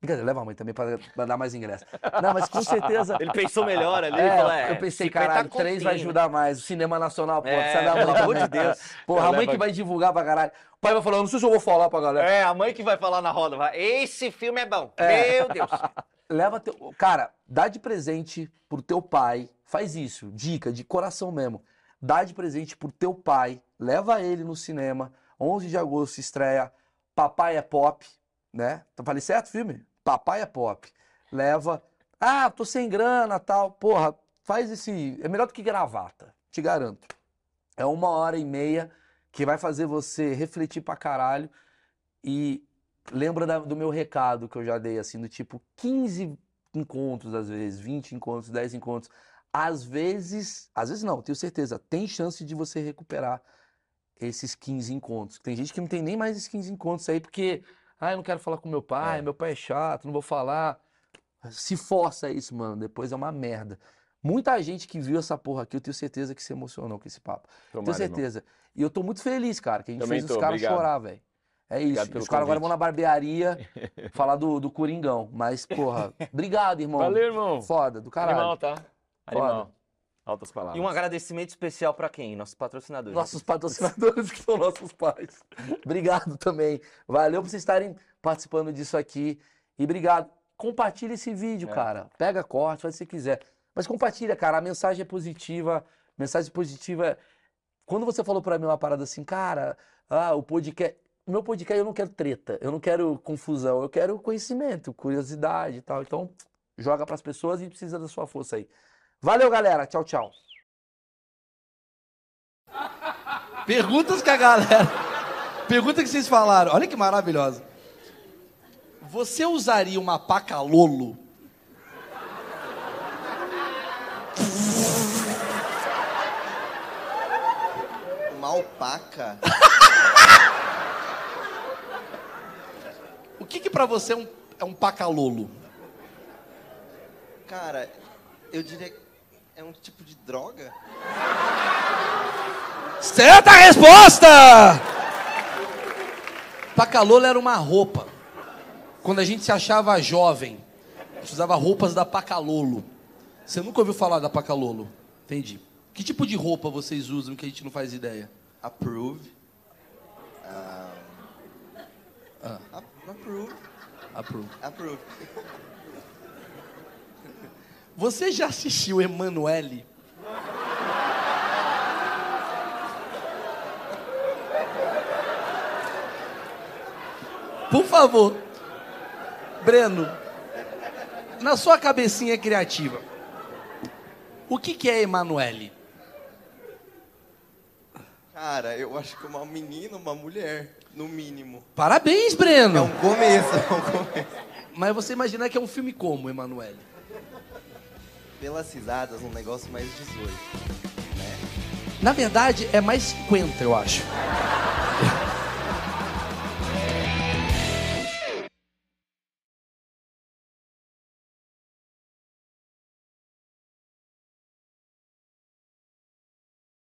Brincadeira, leva a mãe também pra, pra dar mais ingresso. Não, mas com certeza. Ele pensou melhor ali, É, falou, é, eu pensei, 50 caralho, três vai ajudar mais. O cinema nacional, pô, É, precisa da mãe pelo amor de Deus. <laughs> Porra, a mãe que vai divulgar pra caralho. O pai vai falar, não sei se eu vou falar pra galera. É, a mãe que vai falar na roda, vai, esse filme é bom. É. Meu Deus. <laughs> Leva teu. Cara, dá de presente pro teu pai. Faz isso. Dica, de coração mesmo. Dá de presente pro teu pai. Leva ele no cinema. 11 de agosto estreia Papai é Pop, né? Tá falei certo o filme? Papai é Pop. Leva. Ah, tô sem grana, tal. Porra, faz esse. É melhor do que gravata. Te garanto. É uma hora e meia que vai fazer você refletir pra caralho. E lembra da- do meu recado que eu já dei, assim, do tipo 15 encontros, às vezes, 20 encontros, 10 encontros. Às vezes, às vezes não, tenho certeza, tem chance de você recuperar esses 15 encontros. Tem gente que não tem nem mais esses 15 encontros aí, porque, ah, eu não quero falar com meu pai, É. meu pai é chato, não vou falar. Se força isso, mano, depois é uma merda. Muita gente que viu essa porra aqui, eu tenho certeza que se emocionou com esse papo. Tenho Tomara, irmão. certeza. E eu tô muito feliz, cara, que a gente Também fez os tô, caras obrigado. chorar, velho. É isso. Os caras agora vão na barbearia <laughs> falar do, do Coringão. Mas, porra, obrigado, irmão. Valeu, irmão. Foda, do caralho. Animal, tá? Animal. Altas palavras. E um agradecimento especial pra quem? Nossos patrocinadores. Nossos patrocinadores, que são nossos pais. <laughs> Obrigado também. Valeu por vocês estarem participando disso aqui. E obrigado. Compartilha esse vídeo, É. cara. Pega, corte, faz o que você quiser. Mas compartilha, cara. A mensagem é positiva. Mensagem positiva. é- Quando você falou pra mim uma parada assim, cara, ah, o podcast. Meu podcast eu não quero treta, eu não quero confusão, eu quero conhecimento, curiosidade e tal. Então, joga pras pessoas e precisa da sua força aí. Valeu, galera. Tchau, tchau. Perguntas que a galera. Pergunta que vocês falaram. Olha que maravilhosa. Você usaria uma paca Lolo? Uma alpaca? O que que pra você é um, é um pacalolo? Cara, eu diria que é um tipo de droga. Certa resposta! Pacalolo era uma roupa. Quando a gente se achava jovem, a gente usava roupas da Pacalolo. Você nunca ouviu falar da Pacalolo? Entendi. Que tipo de roupa vocês usam que a gente não faz ideia? Approve. Ah, ap- Approve. Approve. Approve. Você já assistiu Emanuele? Por favor, Breno, na sua cabecinha criativa, o que, que é Emanuele? Cara, eu acho que uma menina, uma mulher, no mínimo. Parabéns, Breno! É um começo, é um começo. Mas você imagina que é um filme como, Emanuele? pelas risadas, um negócio mais 18. Né? Na verdade, é mais 50, eu acho.